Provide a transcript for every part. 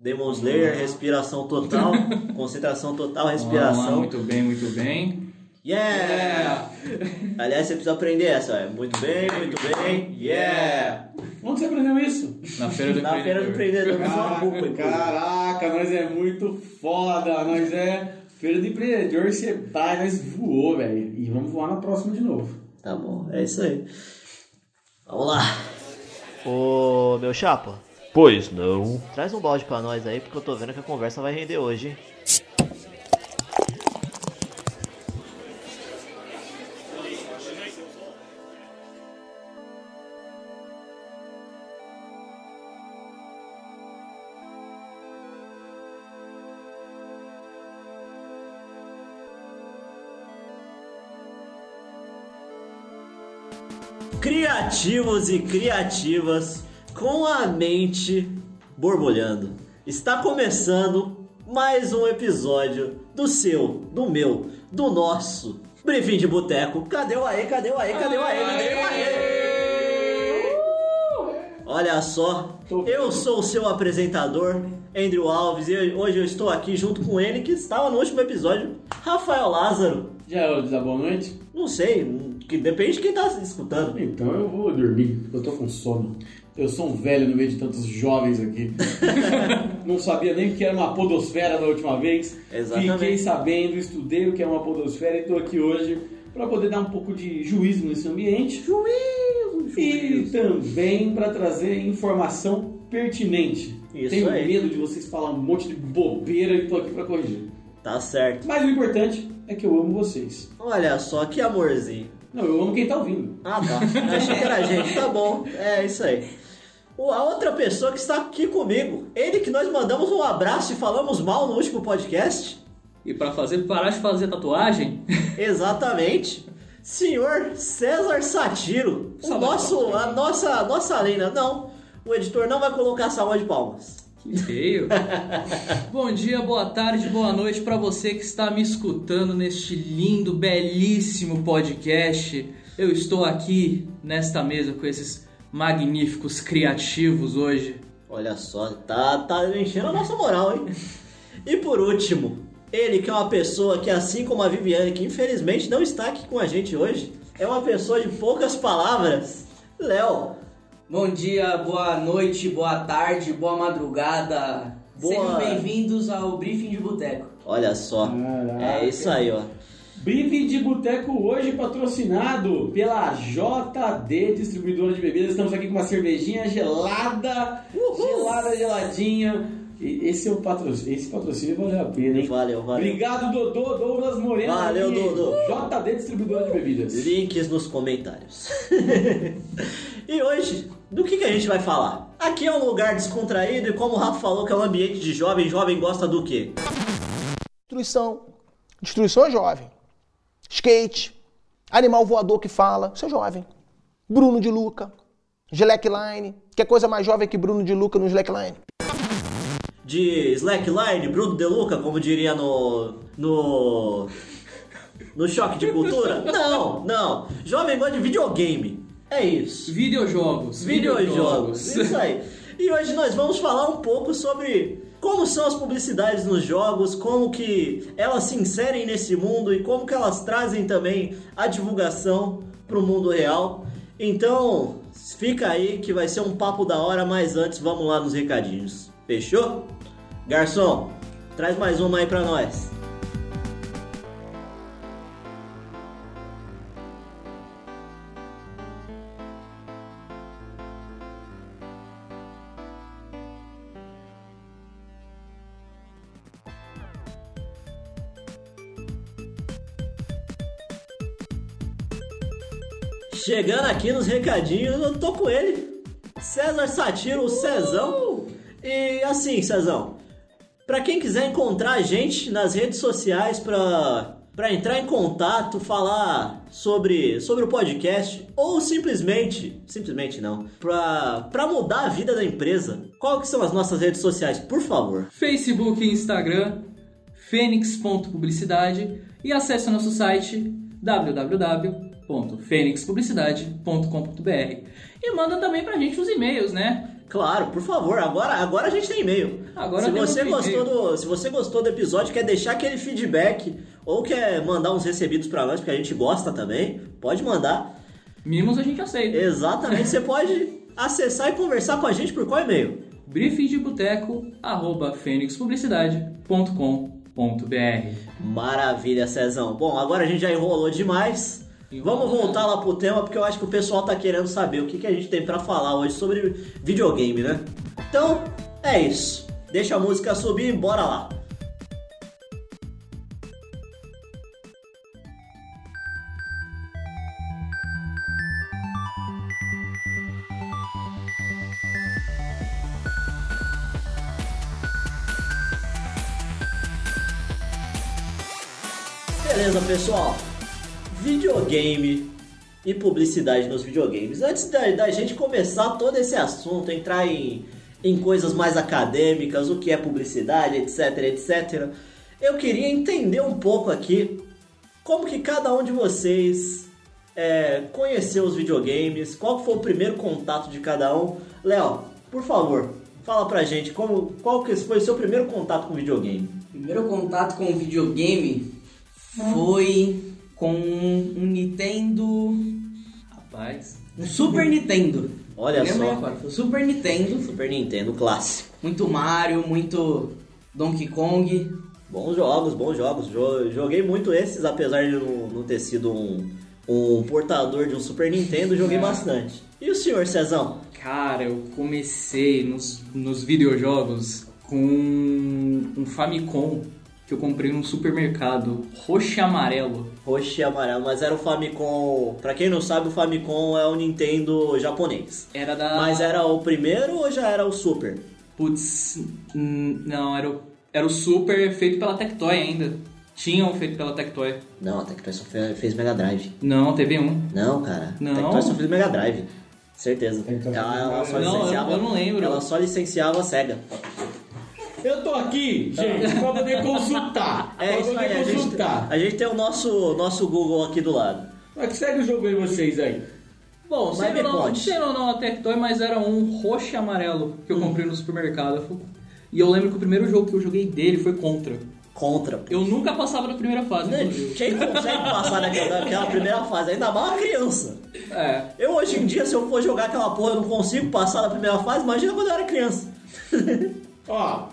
Demon Slayer, respiração total, concentração total, respiração. muito bem, muito bem. Yeah! Aliás, você precisa aprender essa, ó. Muito bem, muito bem. Yeah! Onde você aprendeu isso? Na feira do Na feira do empreendedor. empreendedor, culpa, inclusive. Caraca, nós é muito foda. Nós é feira de empreendedor, Sebrae, nós voou, velho. E vamos voar na próxima de novo. Tá bom, é isso aí. Vamos lá. Ô, meu chapa, Pois não. traz um balde pra nós aí, porque eu tô vendo que a conversa vai render hoje? Criativos e criativas com a mente borbulhando. Está começando mais um episódio do seu, do meu, do nosso Briefing de Boteco. Cadê o aê? Cadê o aê? Cadê o aê? Cadê o aê? Olha só, eu sou o seu apresentador, Andrew Alves, e hoje eu estou aqui junto com ele, que estava no último episódio, Rafael Lázaro. Já é de dar boa noite? Não sei, que depende de quem está escutando. Então eu vou dormir, eu tô com sono. Eu sou um velho no meio de tantos jovens aqui. Não sabia nem o que era uma podosfera da última vez. Exatamente. Fiquei sabendo, estudei o que é uma podosfera e tô aqui hoje para poder dar um pouco de juízo nesse ambiente. Juízo, E também para trazer informação pertinente. Isso Tenho aí. medo de vocês falar um monte de bobeira e tô aqui para corrigir. Tá certo. Mas o importante é que eu amo vocês. Olha só, que amorzinho. Não, eu amo quem tá ouvindo. Ah, tá. Achei que era a gente. Tá bom. É isso aí. A outra pessoa que está aqui comigo, ele que nós mandamos um abraço e falamos mal no último podcast. E pra fazer, parar de fazer tatuagem, Exatamente. Senhor César Satiro. O nosso, a nossa, nossa lenda. Não, o editor não vai colocar salva de palmas. que feio. Bom dia, boa tarde, boa noite pra você que está me escutando neste lindo, belíssimo podcast. Eu estou aqui nesta mesa com esses magníficos criativos hoje. Olha só, tá, tá enchendo a nossa moral, hein? E por último, ele que é uma pessoa que, assim como a Viviane, que infelizmente não está aqui com a gente hoje, é uma pessoa de poucas palavras, Léo. Bom dia, boa noite, boa tarde, boa madrugada. Boa. Sejam bem-vindos ao Briefing de Boteco. Olha só, Caraca. é isso aí, ó. Briefing de Boteco hoje patrocinado pela JD Distribuidora de Bebidas. Estamos aqui com uma cervejinha gelada, gelada, geladinha. E esse é o patrocínio, esse patrocínio valeu a pena, hein? Valeu, valeu. Obrigado, Dodô, Douglas Moreno. Valeu, e Dodô. JD Distribuidora de Bebidas. Links nos comentários. e hoje, do que, que a gente vai falar? Aqui é um lugar descontraído e como o Rafa falou que é um ambiente de jovem, jovem gosta do quê? Destruição. Destruição é jovem. Skate. Animal voador que fala. Isso é jovem. Bruno de Luca. Slackline. Que coisa mais jovem que Bruno de Luca no Slackline? de slackline, Bruno De Luca, como diria no. no. no choque de cultura? Não, não. Jovem gosta de videogame. É isso. Videojogos. Videojogos. Isso aí. E hoje nós vamos falar um pouco sobre como são as publicidades nos jogos, como que elas se inserem nesse mundo e como que elas trazem também a divulgação para o mundo real. Então, fica aí que vai ser um papo da hora, mas antes vamos lá nos recadinhos. Fechou? Garçom, traz mais uma aí pra nós. Chegando aqui nos recadinhos, eu tô com ele. César Satiro, o Cezão. E assim, Cezão, pra quem quiser encontrar a gente nas redes sociais pra, pra entrar em contato, falar sobre, sobre o podcast, ou simplesmente, simplesmente não, pra mudar a vida da empresa, qual que são as nossas redes sociais, por favor? Facebook e Instagram, fênix.publicidade e acesse nosso site www.fênixpublicidade.com.br e manda também pra gente os e-mails, né? Claro, por favor, agora, agora a gente tem e-mail. Agora se você um gostou do, se você gostou do episódio, quer deixar aquele feedback ou quer mandar uns recebidos pra nós, porque a gente gosta também, pode mandar. Mínimos a gente aceita. Exatamente, você pode acessar e conversar com a gente por qual e-mail? briefingdeboteco@fenixpublicidade.com.br. Maravilha, Cezão. Bom, agora a gente já enrolou demais. Vamos voltar lá pro tema, porque eu acho que o pessoal tá querendo saber o que, que a gente tem pra falar hoje sobre videogame, né? Então, é isso. Deixa a música subir e bora lá. Beleza, pessoal. Videogame e publicidade nos videogames. Antes da, da gente começar todo esse assunto, entrar em, em coisas mais acadêmicas, o que é publicidade, etc, etc, eu queria entender um pouco aqui como que cada um de vocês é, conheceu os videogames, qual foi o primeiro contato de cada um. Léo, por favor, fala pra gente como, qual que foi o seu primeiro contato com videogame. Primeiro contato com videogame foi com um Nintendo. Rapaz. Um Super Nintendo. Olha Lembra só. agora? Foi Super Nintendo. Super Nintendo clássico. Muito Mario, muito Donkey Kong. Bons jogos, bons jogos. Jo- Joguei muito esses, apesar de não, ter sido um, um portador de um Super Nintendo, joguei bastante. E o senhor Cezão? Cara, eu comecei nos, nos videojogos com um Famicom que eu comprei num supermercado roxo e amarelo. Roxo e amarelo, mas era o Famicom. Pra quem não sabe, o Famicom é o Nintendo japonês. Era da. Mas era o primeiro ou já era o Super? Putz, não, era o, era o Super feito pela Tectoy ainda. Tinham feito pela Tectoy. Não, a Tectoy só fe- fez Mega Drive. Não, teve um. Não, cara. Não. A Tectoy só fez Mega Drive. Certeza. Tectoy Ela, só ela fez só. Não, eu- licenciava. eu não lembro. Ela só licenciava a SEGA. Eu tô aqui, gente, pra poder consultar. É pra isso poder aí, a gente, consultar. a gente tem o nosso, nosso Google aqui do lado. Mas que segue o jogo aí vocês aí. Bom, Mas sendo me ou não, sendo ou não a Tectoy, mas era um roxo e amarelo que eu comprei no supermercado. E eu lembro que o primeiro jogo que eu joguei dele foi Contra. Contra. Eu nunca passava da primeira fase, Né? inclusive. Quem consegue passar daquela, daquela primeira fase? Ainda mais uma criança. É. Eu hoje em dia, se eu for jogar aquela porra, eu não consigo passar da primeira fase. Imagina quando eu era criança. Ó,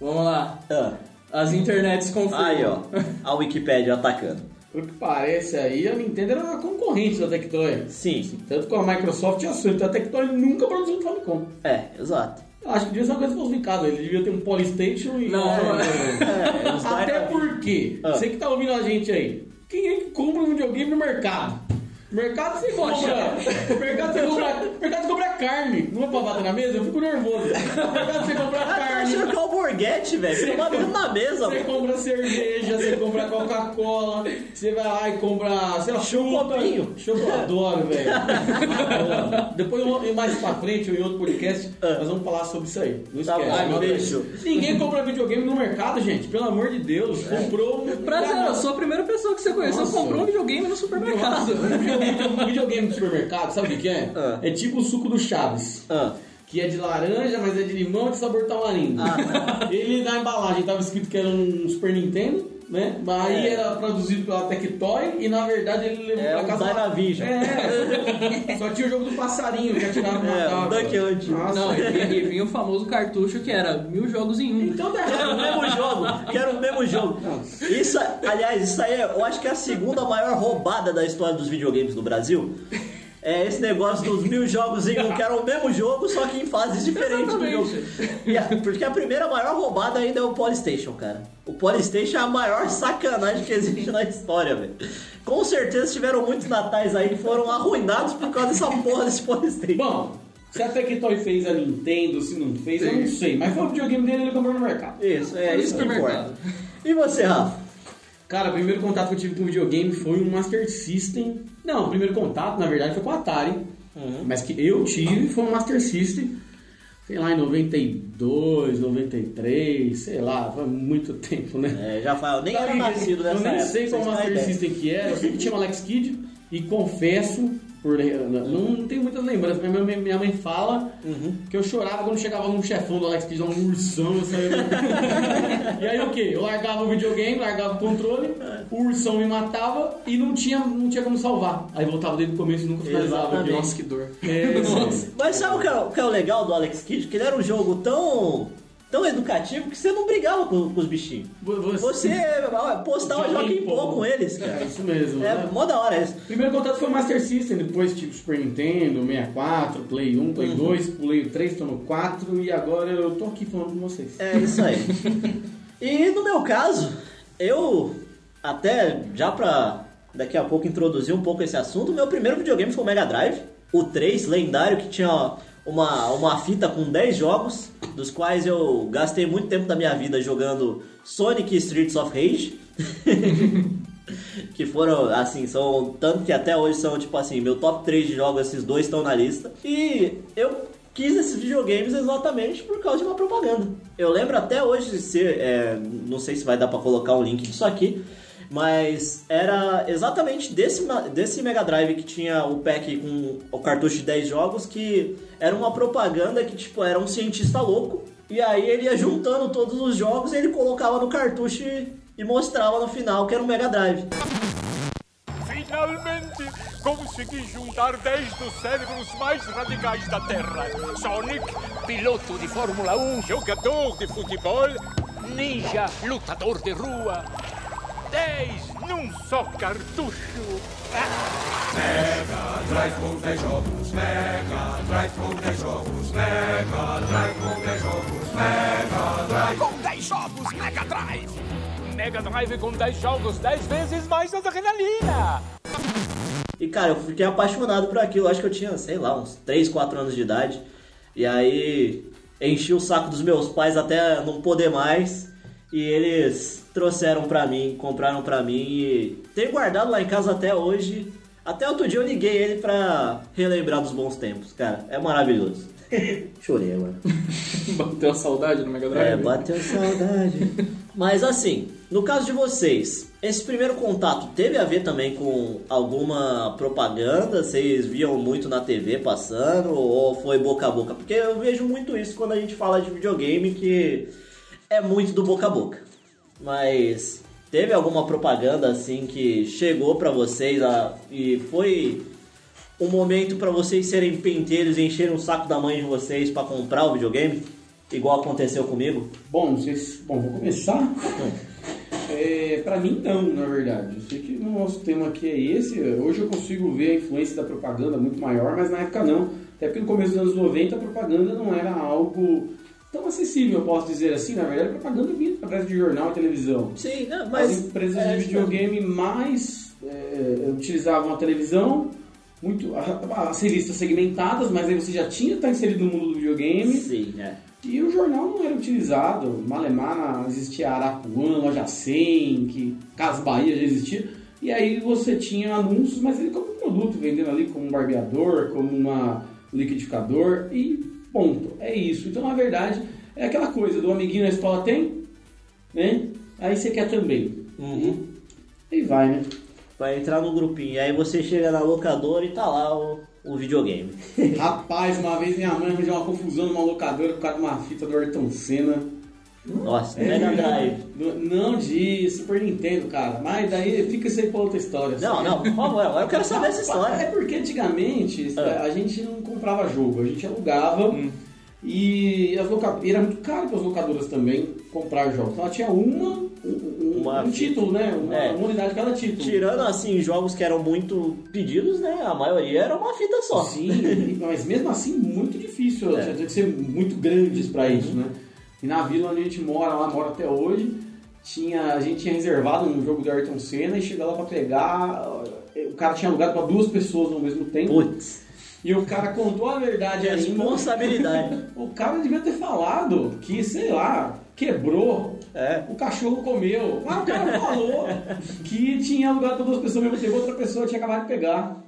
Vamos lá. Ah, As internets confirmam. aí, ó. A Wikipédia atacando. pelo que parece aí, a Nintendo era uma concorrente da Tectoy. Sim, Tanto com a Microsoft e a Sony. Então a Tectoy nunca produziu um Famicom. é, exato. Eu acho que devia ser uma coisa falsificada. Ele devia ter um Polystation e... Não, É, os Até Dyna- porque, Ah. você que tá ouvindo a gente aí, quem é que compra um videogame no mercado? Mercado você compra. Mercado você compra. Mercado você compra carne. Não é pra bater na mesa? Eu fico nervoso. Mercado você compra Ah, tá carne. achando que é o Borghetti, velho. Fica batendo na mesa, Você compra cerveja, você compra Coca-Cola, você vai lá e compra, sei lá, Chocopinho. Choco, eu adoro, velho. Depois, eu- mais pra frente, em outro podcast, nós vamos falar sobre isso aí. Não Tá esquece. bom, aí. fechou. Ninguém compra videogame no mercado, gente. Pelo amor de Deus. Comprou um... Prazer, eu sou a primeira pessoa que você conheceu comprou um videogame no supermercado. Um videogame, do supermercado, sabe o que que é? Ah. É tipo o suco do Chaves. Ah, Que é de laranja, mas é de limão e de sabor tamarindo. Ele na embalagem tava escrito que era um Super Nintendo, né? Mas aí É. era produzido pela Tectoy e na verdade ele levou É pra um casa. Dynavision. É, só tinha o jogo do passarinho que atirava e É, matava. o Duck Hunt. Nossa. Não, e vinha, o famoso cartucho que era mil jogos em um. Então tá Quero o mesmo jogo, quero o mesmo jogo. Isso, aliás, isso aí eu acho que é a segunda maior roubada da história dos videogames no Brasil. É esse negócio dos mil jogos em um, que era o mesmo jogo, só que em fases diferentes do jogo. E a- porque a primeira maior roubada ainda é o Polystation, cara. O Polystation é a maior sacanagem que existe na história, velho. Com certeza tiveram muitos natais aí que foram arruinados por causa dessa porra desse Polystation. Bom, se a Tectoy fez a Nintendo, se não fez, eu não sei. Mas foi o videogame dele ele comprou no mercado. Isso, é Foi isso que importa. E você, Rafa? Cara, o primeiro contato que eu tive com videogame foi um Master System. Não, o primeiro contato, na verdade, foi com o Atari. Mas que eu tive foi um Master System. Sei lá, em 92, 93, sei lá, foi muito tempo, né? É, já eu nem era nascido eu nessa nem época. sei qual Master. System que era, eu sei que tinha o Alex Kidd. E confesso Por, não, não tenho muitas lembranças, mas minha, mãe- minha mãe fala que eu chorava quando chegava num chefão do Alex Kidd, um ursão, eu saía... e aí o quê? Eu largava o videogame, largava o controle, o ursão me matava e não tinha, não tinha como salvar. Aí voltava desde o começo e nunca finalizava. Nossa, que dor. É, Nossa. Mas sabe o que, é, o que é o legal do Alex Kidd? Que ele era um jogo tão, tão educativo que você não brigava com, com os bichinhos. Você postava jogo em em pô com eles, É cara. isso mesmo. É né? mó da hora isso. Primeiro contato foi o Master System, depois tipo Super Nintendo, 64, Play 1, Play 2, pulei o 3, tô no 4 e agora eu tô aqui falando com vocês. É isso aí. e no meu caso, eu até já pra daqui a pouco introduzir um pouco esse assunto, meu primeiro videogame foi o Mega Drive, o 3, lendário, que tinha uma, uma fita com 10 jogos, dos quais eu gastei muito tempo da minha vida jogando Sonic Streets of Rage. que foram, assim, são tanto que até hoje são, tipo assim, meu top 3 de jogos, esses dois estão na lista. E eu quis esses videogames exatamente por causa de uma propaganda. Eu lembro até hoje de ser, é, não sei se vai dar pra colocar um link disso aqui, mas era exatamente desse, desse Mega Drive que tinha o pack com o cartucho de 10 jogos, que era uma propaganda que, tipo, era um cientista louco, e aí ele ia juntando todos os jogos e ele colocava no cartucho e mostrava no final que era um Mega Drive. Finalmente consegui juntar 10 dos cérebros mais radicais da Terra. Sonic, piloto de Fórmula 1, jogador de futebol, ninja, lutador de rua. 10 num só cartucho. Com 10 jogos Mega Drive. Mega Drive com 10 jogos, 10 vezes mais adrenalina. E cara, eu fiquei apaixonado por aquilo. Acho que eu tinha, sei lá, uns 3, 4 anos de idade. E aí enchi o saco dos meus pais até não poder mais. E eles trouxeram pra mim, compraram pra mim e tenho guardado lá em casa até hoje. Até outro dia eu liguei ele pra relembrar dos bons tempos, cara. É maravilhoso. Chorei agora. Bateu a saudade no Mega Drive? É, bateu saudade. Mas assim, no caso de vocês, esse primeiro contato teve a ver também com alguma propaganda? Vocês viam muito na TV passando ou foi boca a boca? Porque eu vejo muito isso quando a gente fala de videogame que é muito do boca a boca. Mas teve alguma propaganda assim que chegou pra vocês a- e foi um momento pra vocês serem penteiros e encherem o saco da mãe de vocês pra comprar o videogame? Igual aconteceu comigo? Bom, vocês, bom, vou começar. É, pra mim não, na verdade. Eu sei que o nosso tema aqui é esse. Hoje eu consigo ver a influência da propaganda muito maior, mas na época não. Até porque no começo dos anos 90 a propaganda não era algo tão acessível, eu posso dizer assim. Na verdade, a propaganda vinha através de jornal e televisão. Sim, não, mas. As empresas é, de videogame mais é, utilizavam a televisão, muito as revistas segmentadas, mas aí você já tinha estar inserido no mundo do videogame. Sim, é. E o jornal não era utilizado. Malemar existia Arapuã, Loja 100, que Casas Bahia já existia. E aí você tinha anúncios, mas ele como um produto, vendendo ali como um barbeador, como uma um liquidificador e ponto. É isso. Então, na verdade, é aquela coisa do amiguinho na escola tem, né? Aí você quer também. Uhum. E vai, né? Vai entrar no grupinho. Aí você chega na locadora e tá lá o, o videogame. Rapaz, uma vez minha mãe arranjou uma confusão numa locadora por causa de uma fita do Ayrton Senna. Nossa, Mega Drive. Do- Não de Super Nintendo, cara. Mas daí fica isso aí pra outra história. Não, assim. não, por favor, agora eu quero saber essa É história. porque antigamente Ah. a gente não comprava jogo, a gente alugava e as loca... e era muito caro para as locadoras também comprar jogos. Então ela tinha uma, um, um- Uma um título, né? Uma, É. uma unidade cada título. Tirando assim jogos que eram muito pedidos, né? A maioria era uma fita só. Sim, mas mesmo assim muito difícil, É. tinha tinha que ser muito grandes para isso, né? E na vila onde a gente mora, lá mora até hoje, tinha, a gente tinha reservado um jogo do Ayrton Senna e chegava lá para pegar, o cara tinha alugado para duas pessoas ao mesmo tempo. Putz, E o cara contou a verdade ainda. responsabilidade. O cara devia ter falado que, sei lá, quebrou, É. o cachorro comeu. Mas o cara falou que tinha alugado para duas pessoas ao mesmo tempo, outra pessoa tinha acabado de pegar.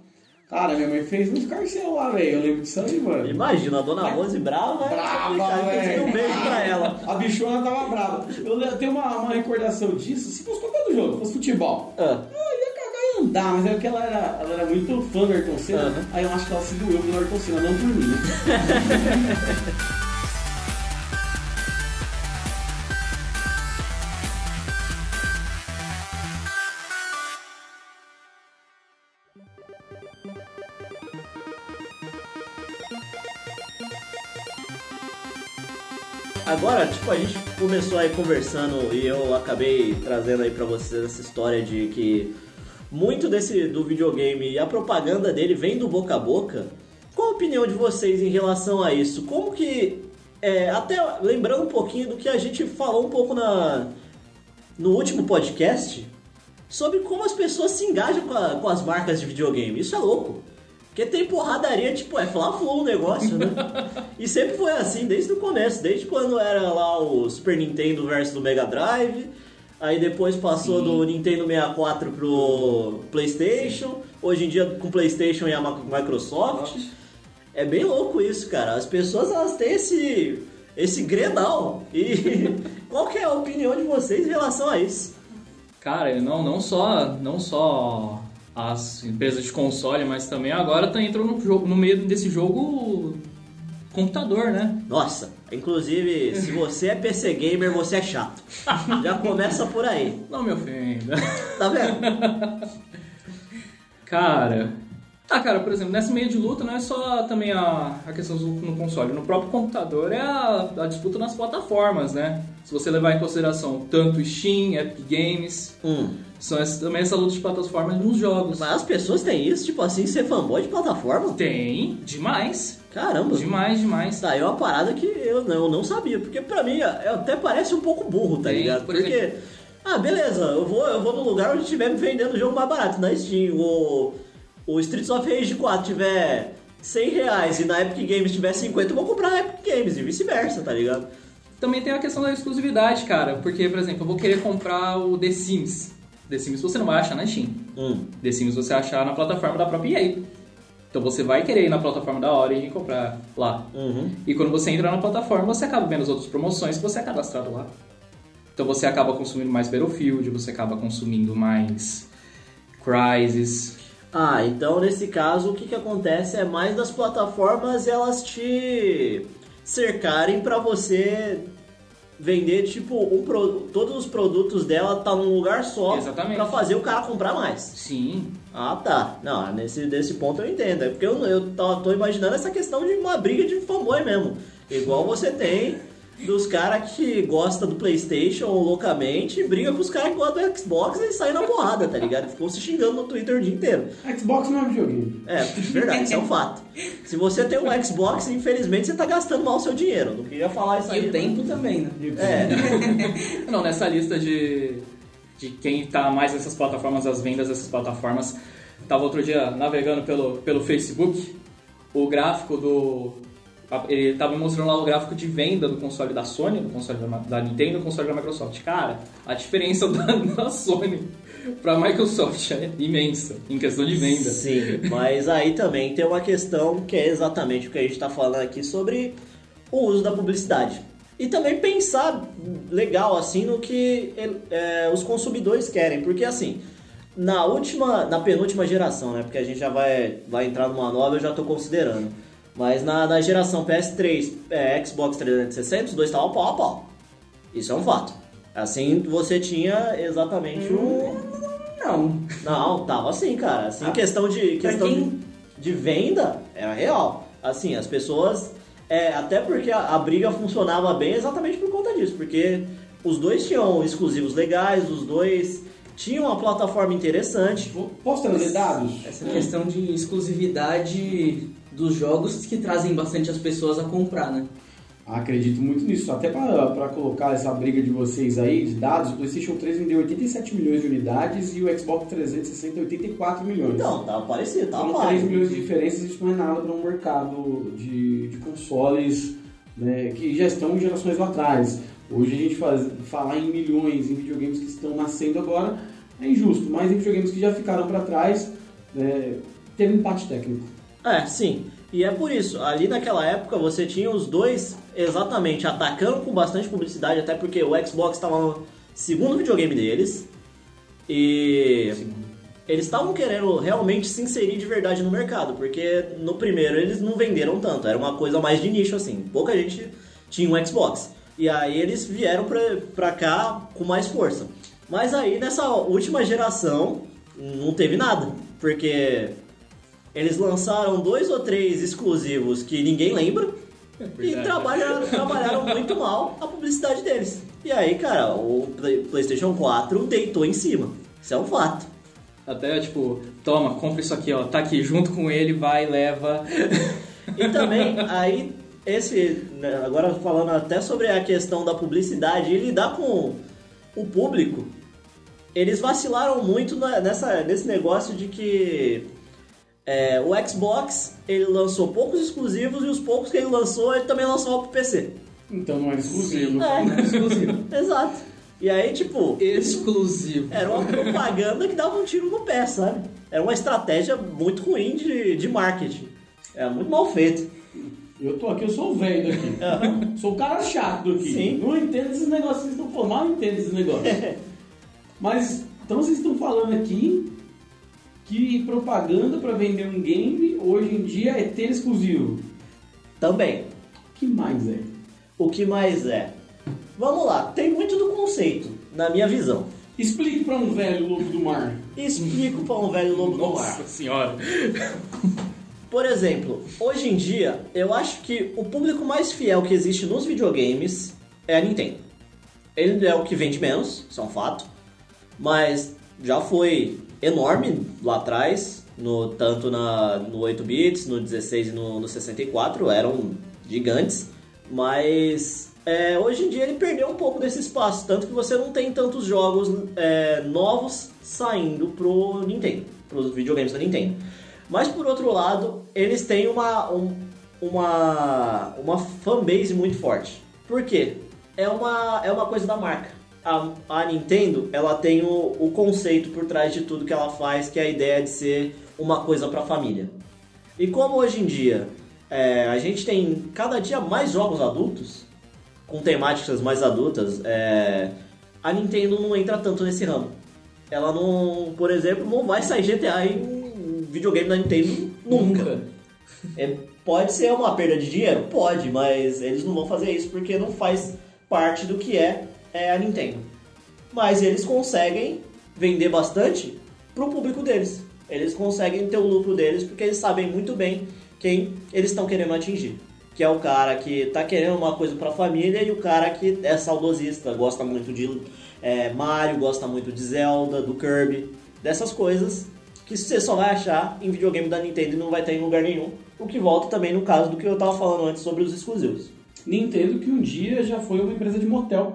Cara, minha mãe fez um escarcel lá, velho. Eu lembro disso aí, mano. Imagina, a dona Rose brava, Brava, tem que dar um velho. beijo pra ela. A bichona tava brava. Eu tenho uma, uma recordação disso. Se fosse qualquer outro jogo, fosse futebol. Ah, Eu ia cagar e dá, mas é porque ela era, ela era muito fã do Ayrton Senna, aí eu acho que ela se doeu pelo Ayrton Senna, não por mim. Agora, tipo, a gente começou aí conversando e eu acabei trazendo aí pra vocês essa história de que muito desse do videogame e a propaganda dele vem do boca a boca. Qual a opinião de vocês em relação a isso? Como que é, até lembrando um pouquinho do que a gente falou um pouco na no último podcast sobre como as pessoas se engajam com, a- com as marcas de videogame. Isso é louco. Porque tem porradaria, tipo, é fla-flu o negócio, né? e sempre foi assim, desde o começo, desde quando era lá o Super Nintendo versus do Mega Drive, aí depois passou do Nintendo 64 pro PlayStation, hoje em dia com PlayStation e a Microsoft. É bem louco isso, cara. As pessoas elas têm esse esse grenal. E qual que é a opinião de vocês em relação a isso? Cara, não, não só não só as empresas de console, mas também agora tá entrando no, jogo, no meio desse jogo computador, né? Nossa, inclusive, se você é PC gamer, você é chato. Já começa por aí. Não me ofenda. Tá vendo? Cara. Ah, cara, por exemplo, nesse meio de luta não é só também a, a questão do no console. No próprio computador é a, a disputa nas plataformas, né? Se você levar em consideração tanto Steam, Epic Games, Hum. são essa, também essa luta de plataformas nos jogos. Mas as pessoas têm isso, tipo assim, ser fanboy de plataforma? Tem, demais. Caramba. Demais, demais. Tá aí uma parada que eu não, eu não sabia, porque pra mim é- até parece um pouco burro, tá Tem, ligado? por porque, exemplo- ah, beleza, eu vou, eu vou no lugar onde estiver me vendendo o jogo mais barato, na Steam. O, o Streets of Rage 4 tiver 100 reais e na Epic Games tiver 50, eu vou comprar na Epic Games e vice-versa, tá ligado? Também tem a questão da exclusividade, cara. Porque, por exemplo, eu vou querer comprar o The Sims. The Sims você não vai achar na Steam. Hum. The Sims você vai achar na plataforma da própria EA. Então você vai querer ir na plataforma da Origin e comprar lá. Uhum. E quando você entra na plataforma, você acaba vendo as outras promoções que você é cadastrado lá. Então você acaba consumindo mais Battlefield, você acaba consumindo mais Crysis. Ah, então nesse caso o que, que acontece é mais das plataformas elas te cercarem pra você vender tipo um pro... todos os produtos dela tá num lugar só pra fazer o cara comprar mais. Sim. Ah, tá. Não, nesse desse ponto eu entendo. É porque eu, eu tô, tô imaginando essa questão de uma briga de fanboy mesmo. Igual você tem dos caras que gostam do Playstation loucamente briga com os caras que gostam do Xbox e saem na porrada, tá ligado? Ficam se xingando no Twitter o dia inteiro. Xbox não é videogame. É, verdade, isso é um fato. Se você tem um Xbox, infelizmente você tá gastando mal o seu dinheiro. Não queria falar isso aí. E o tempo também, né? É, Não, nessa lista de, de quem tá mais nessas plataformas, as vendas dessas plataformas, tava outro dia navegando pelo, pelo Facebook, o gráfico do. Ele tava mostrando lá o gráfico de venda do console da Sony, do console da, Nintendo e do console da Microsoft. Cara, a diferença da, da Sony pra Microsoft é imensa em questão de venda. Sim, mas aí também tem uma questão que é exatamente o que a gente está falando aqui sobre o uso da publicidade. E também pensar legal assim no que é, os consumidores querem, porque assim, na última, na penúltima geração, né? Porque a gente já vai, vai entrar numa nova, eu já estou considerando. Mas na, na geração PS3, é, Xbox 360, os dois estavam pau a pau. Isso é um fato. Assim, você tinha exatamente um Não. não, tava assim, cara. Assim, questão de pra questão quem- de, de venda era real. Assim, as pessoas é, até porque a, a briga funcionava bem exatamente por conta disso, porque os dois tinham exclusivos legais, os dois tinham uma plataforma interessante. Posso trazer dados? Essa questão de exclusividade dos jogos que trazem bastante as pessoas a comprar, né? Acredito muito nisso. Até para colocar essa briga de vocês aí, de dados, o PlayStation 3 vendeu 87 milhões de unidades e o Xbox 360 84 milhões. Então, tava parecido, tava São lá. 3 milhões de diferenças, isso não é nada para um mercado de, de consoles né, que já estão gerações lá atrás. Hoje a gente faz, falar em milhões em videogames que estão nascendo agora é injusto, mas em videogames que já ficaram para trás, é, teve um empate técnico. É, sim. E é por isso, ali naquela época você tinha os dois exatamente atacando com bastante publicidade, até porque o Xbox estava no segundo videogame deles. E eles estavam querendo realmente se inserir de verdade no mercado, porque no primeiro eles não venderam tanto, era uma coisa mais de nicho assim, pouca gente tinha um Xbox. E aí eles vieram pra, pra cá com mais força. Mas aí nessa última geração não teve nada, porque eles lançaram dois ou três exclusivos que ninguém lembra e trabalharam, trabalharam muito mal a publicidade deles. E aí, cara, o Play- PlayStation 4 deitou em cima. Isso é um fato. Até, tipo, toma, compra isso aqui, ó. Tá aqui junto com ele, vai, leva. E também, aí, esse. né, Agora falando até sobre a questão da publicidade e lidar com o público, eles vacilaram muito nessa, nesse negócio de que é, o Xbox ele lançou poucos exclusivos e os poucos que ele lançou ele também lançou pro PC. Então não é exclusivo. É, Exclusivo. exato. E aí, tipo, Exclusivo. era uma propaganda que dava um tiro no pé, sabe? Era uma estratégia muito ruim de, de marketing. Era muito mal feito. Eu tô aqui, eu sou o velho daqui. Sou o cara chato daqui. Sim. Não entendo esses negócios que vocês estão falando, mal entendo esses negócios. Mas, então vocês estão falando aqui que propaganda para vender um game hoje em dia é ter exclusivo. Também. O que mais é? O que mais é? Vamos lá, tem muito do conceito, na minha visão. Explique para um velho lobo do mar. Explico para um velho lobo do mar. Nossa senhora. Por exemplo, hoje em dia, eu acho que o público mais fiel que existe nos videogames é a Nintendo. Ele é o que vende menos, isso é um fato, mas já foi enorme lá atrás, no, tanto na, no 8 bits, no 16 e no, no 64, eram gigantes, mas é, hoje em dia ele perdeu um pouco desse espaço, tanto que você não tem tantos jogos é, novos saindo pro Nintendo, pros videogames da Nintendo. Mas por outro lado, eles têm uma, um- uma, uma fanbase muito forte. Por quê? É uma, é uma coisa da marca. A, a Nintendo, ela tem o, o conceito por trás de tudo que ela faz, que é a ideia de ser uma coisa para família. E como hoje em dia é, a gente tem cada dia mais jogos adultos, com temáticas mais adultas, é, a Nintendo não entra tanto nesse ramo. Ela não, por exemplo, não vai sair GTA em videogame da Nintendo nunca. É, pode ser uma perda de dinheiro? Pode, mas eles não vão fazer isso porque não faz parte do que é, é a Nintendo. Mas eles conseguem vender bastante pro público deles. Eles conseguem ter o lucro deles porque eles sabem muito bem quem eles estão querendo atingir. Que é o cara que tá querendo uma coisa pra família e o cara que é saudosista, gosta muito de é, Mario, gosta muito de Zelda, do Kirby, dessas coisas que você só vai achar em videogame da Nintendo e não vai ter em lugar nenhum. O que volta também no caso do que eu tava falando antes sobre os exclusivos. Nintendo que um dia já foi uma empresa de motel.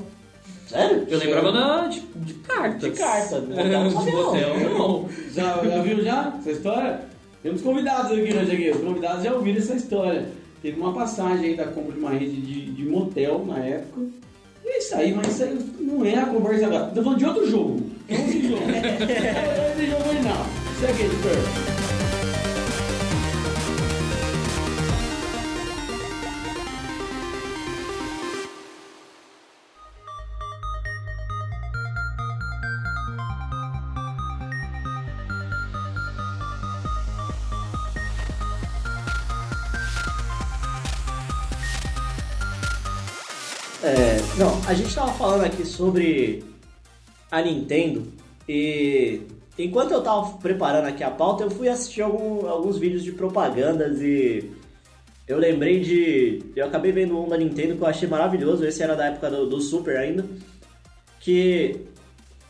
Sério? Eu lembrava da, de, de cartas. De carta, de motel, É, não sabia não. motel, não. Já, já viu já essa história? Temos convidados aqui, né, Jagueiro? Os convidados já ouviram essa história. Teve uma passagem aí da compra de uma rede de, de motel na época. E é isso aí, mas isso aí não é a conversa agora. Tô falando de outro jogo. Não esse jogo. não é esse jogo aí não. Segue, editor. Não, a gente tava falando aqui sobre a Nintendo e enquanto eu tava preparando aqui a pauta, eu fui assistir algum- alguns vídeos de propagandas e eu lembrei de. Eu acabei vendo um da Nintendo que eu achei maravilhoso, esse era da época do, do Super ainda, que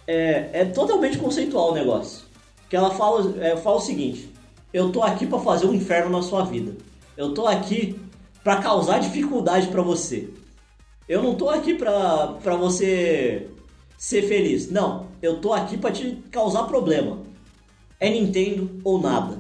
é, é totalmente conceitual o negócio. Que ela fala, é, fala o seguinte: eu tô aqui pra fazer um inferno na sua vida. Eu tô aqui pra causar dificuldade pra você. Eu não tô aqui pra, pra você ser feliz. Não, eu tô aqui pra te causar problema. É Nintendo ou nada.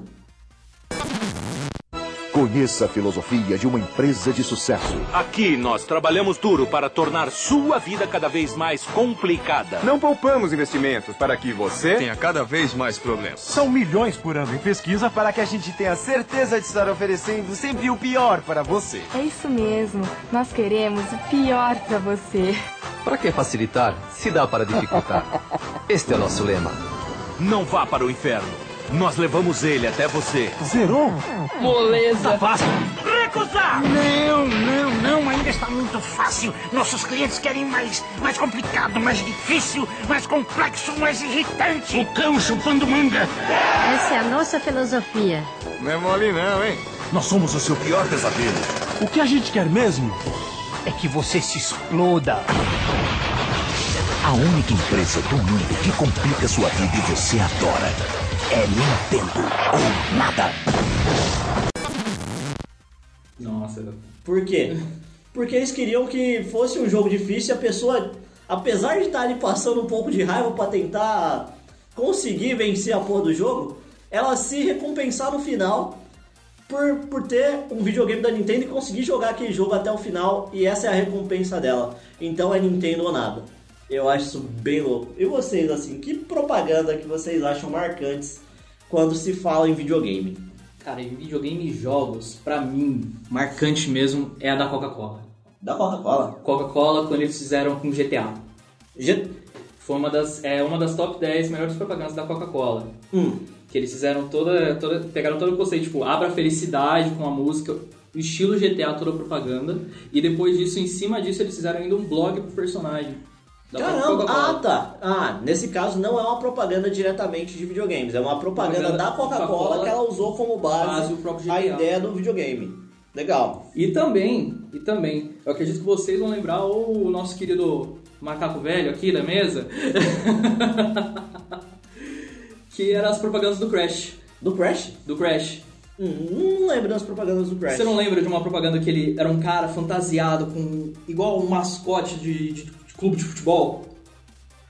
Conheça a filosofia de uma empresa de sucesso. Aqui nós trabalhamos duro para tornar sua vida cada vez mais complicada. Não poupamos investimentos para que você tenha cada vez mais problemas. São milhões por ano em pesquisa para que a gente tenha certeza de estar oferecendo sempre o pior para você. É isso mesmo. Nós queremos o pior pra você. Para que facilitar se dá para dificultar? Este é o nosso lema. não vá para o inferno. Nós levamos ele até você. Zerou? Moleza. Tá fácil. Recusar! Não, não, não, ainda está muito fácil. Nossos clientes querem mais, mais complicado, mais difícil, mais complexo, mais irritante. O cão chupando manga. Essa é a nossa filosofia. Não é mole não, hein? Nós somos o seu pior pesadelo. O que a gente quer mesmo? É que você se exploda. A única empresa do mundo que complica sua vida e você adora é Nintendo ou nada. Nossa. Por quê? Porque eles queriam que fosse um jogo difícil e a pessoa, apesar de estar ali passando um pouco de raiva pra tentar conseguir vencer a porra do jogo, ela se recompensar no final por, por ter um videogame da Nintendo e conseguir jogar aquele jogo até o final e essa é a recompensa dela. Então é Nintendo ou nada. Eu acho isso bem louco. E vocês, assim, que propaganda que vocês acham marcantes quando se fala em videogame? Cara, em videogame e jogos, pra mim, marcante mesmo é a da Coca-Cola. Da Coca-Cola? Coca-Cola, quando eles fizeram com GTA. G... Foi uma das, é, uma das top 10 melhores propagandas da Coca-Cola. Hum. Que eles fizeram toda, toda. Pegaram todo o conceito, tipo, abra a felicidade com a música, estilo GTA, toda a propaganda. E depois disso, em cima disso, eles fizeram ainda um blog pro personagem. Caramba, ah tá. Ah, nesse caso não é uma propaganda diretamente de videogames, é uma propaganda Propaganda da Coca-Cola Coca-Cola que ela usou como base, base a ideia do videogame. Legal. E também, e também, eu acredito que vocês vão lembrar o nosso querido macaco velho aqui da mesa. que eram as propagandas do Crash. Do Crash? Do Crash. Hum, não lembro das propagandas do Crash. Você não lembra de uma propaganda que ele era um cara fantasiado com. igual um mascote de- de clube de futebol?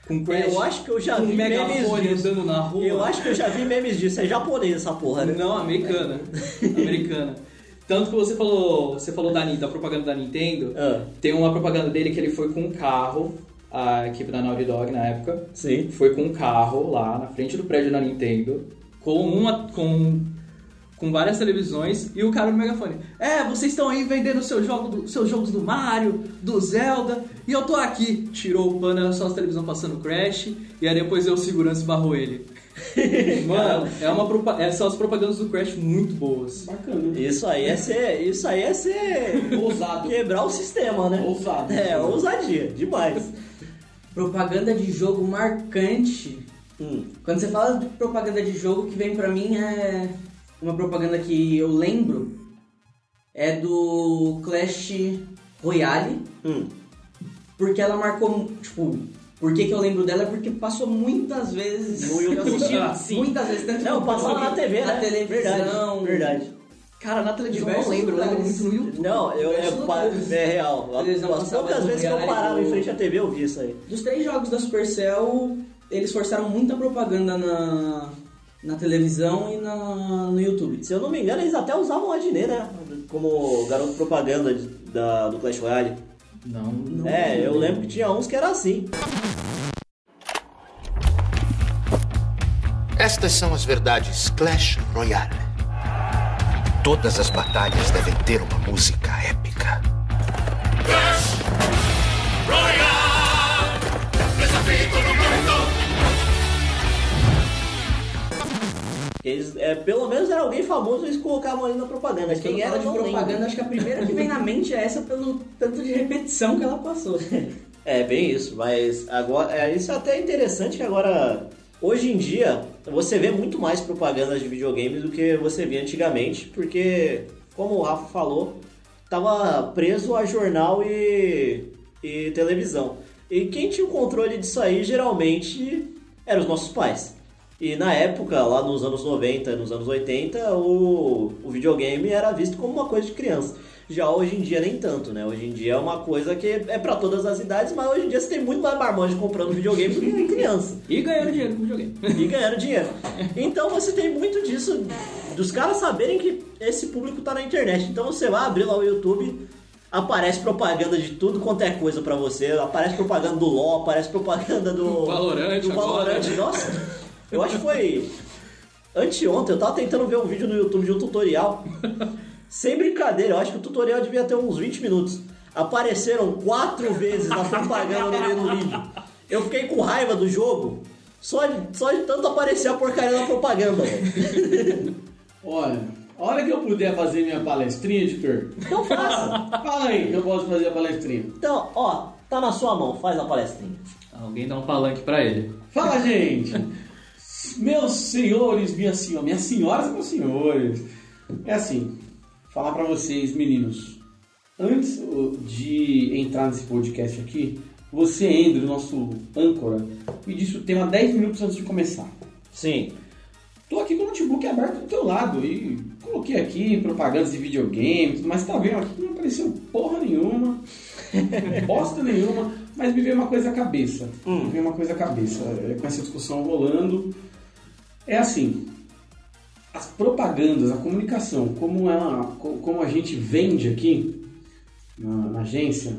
Com Crash? Eu acho que eu já com vi memes megafone disso. andando na rua. Eu acho que eu já vi memes disso, é japonês essa porra, né? Não, americana. americana. Tanto que você falou, você falou da, da propaganda da Nintendo. Ah. Tem uma propaganda dele que ele foi com um carro, a equipe da Naughty Dog na época. Sim. Foi com um carro lá na frente do prédio da Nintendo, com uma com com várias televisões e o cara no megafone. É, vocês estão aí vendendo seu jogo do- seus jogos do Mario, do Zelda, e eu tô aqui. Tirou o pano, era só as televisão passando Crash, e aí depois eu o segurança e barrou ele. Mano, é uma é, são as propagandas do Crash muito boas. Bacana. Isso aí é ser. Isso aí é ser. Ousado. Quebrar o sistema, né? Ousado. É, ousadia, demais. Propaganda de jogo marcante. Hum. Quando você fala de propaganda de jogo, o que vem pra mim é uma propaganda que eu lembro é do Clash Royale. Hum. Porque ela marcou, tipo, por que, que eu lembro dela? É porque passou muitas vezes. No YouTube. Eu assisti sim. muitas vezes, tanto Não, passava na TV, na né? televisão. Verdade. Verdade. Cara, na televisão eu não lembro, eu lembro muito no YouTube. Não, eu, é, pa- lugares. é real. As poucas vezes que eu parava em frente à TV eu vi isso aí. Dos três jogos da Supercell, eles forçaram muita propaganda na, na televisão e na, no YouTube. Se eu não me engano, eles até usavam o Adnet, né? Como garoto propaganda de- da, do Clash Royale. Não, não. É, eu lembro que tinha uns que era assim. Estas são as verdades Clash Royale. Todas as batalhas devem ter uma música épica. Eles, é, pelo menos era alguém famoso, eles colocavam ali na propaganda. Quem Quem era de propaganda, lembro. acho que a primeira que vem na mente é essa pelo tanto de repetição que ela passou. É, bem isso, mas agora. É, isso é até interessante que agora. Hoje em dia, você vê muito mais propagandas de videogames do que você via antigamente, porque, como o Rafa falou, tava preso a jornal e, e televisão. E quem tinha o controle disso aí, geralmente, eram os nossos pais. E na época, lá nos anos 90, nos anos 80, o, o videogame era visto como uma coisa de criança. Já hoje em dia nem tanto, né? Hoje em dia é uma coisa que é pra todas as idades, mas hoje em dia você tem muito mais marmanjo comprando videogame do que criança. E ganhando dinheiro com videogame. E ganhando dinheiro. Então você tem muito disso, dos caras saberem que esse público tá na internet. Então você vai abrir lá o YouTube, aparece propaganda de tudo quanto é coisa pra você. Aparece propaganda do LoL, aparece propaganda do... Valorant do agora. Valorant. Nossa, eu acho que foi... Anteontem, eu tava tentando ver um vídeo no YouTube de um tutorial. Sem brincadeira, eu acho que o tutorial devia ter uns 20 minutos. Apareceram quatro vezes na propaganda no meio do vídeo. Eu fiquei com raiva do jogo. Só de, só de tanto aparecer a porcaria da propaganda. Olha, a hora que eu puder fazer minha palestrinha, editor, Então faça. fala aí que eu posso fazer a palestrinha. Então, ó, tá na sua mão, faz a palestrinha. Alguém dá um palanque pra ele. Fala, gente! Meus senhores, minhas senhoras, minhas senhoras e meus senhores. É assim, falar pra vocês, meninos. Antes ô, de entrar nesse podcast aqui, você, Andrew, nosso âncora, me disse o tema 10 minutos antes de começar. Sim. Tô aqui com o notebook aberto do teu lado e coloquei aqui propagandas de videogames, mas tá vendo aqui que não apareceu porra nenhuma, bosta nenhuma, mas me veio uma coisa à cabeça. Me veio uma coisa à cabeça, é, com essa discussão rolando. É assim, as propagandas, a comunicação, como, ela, co- como a gente vende aqui na, na agência,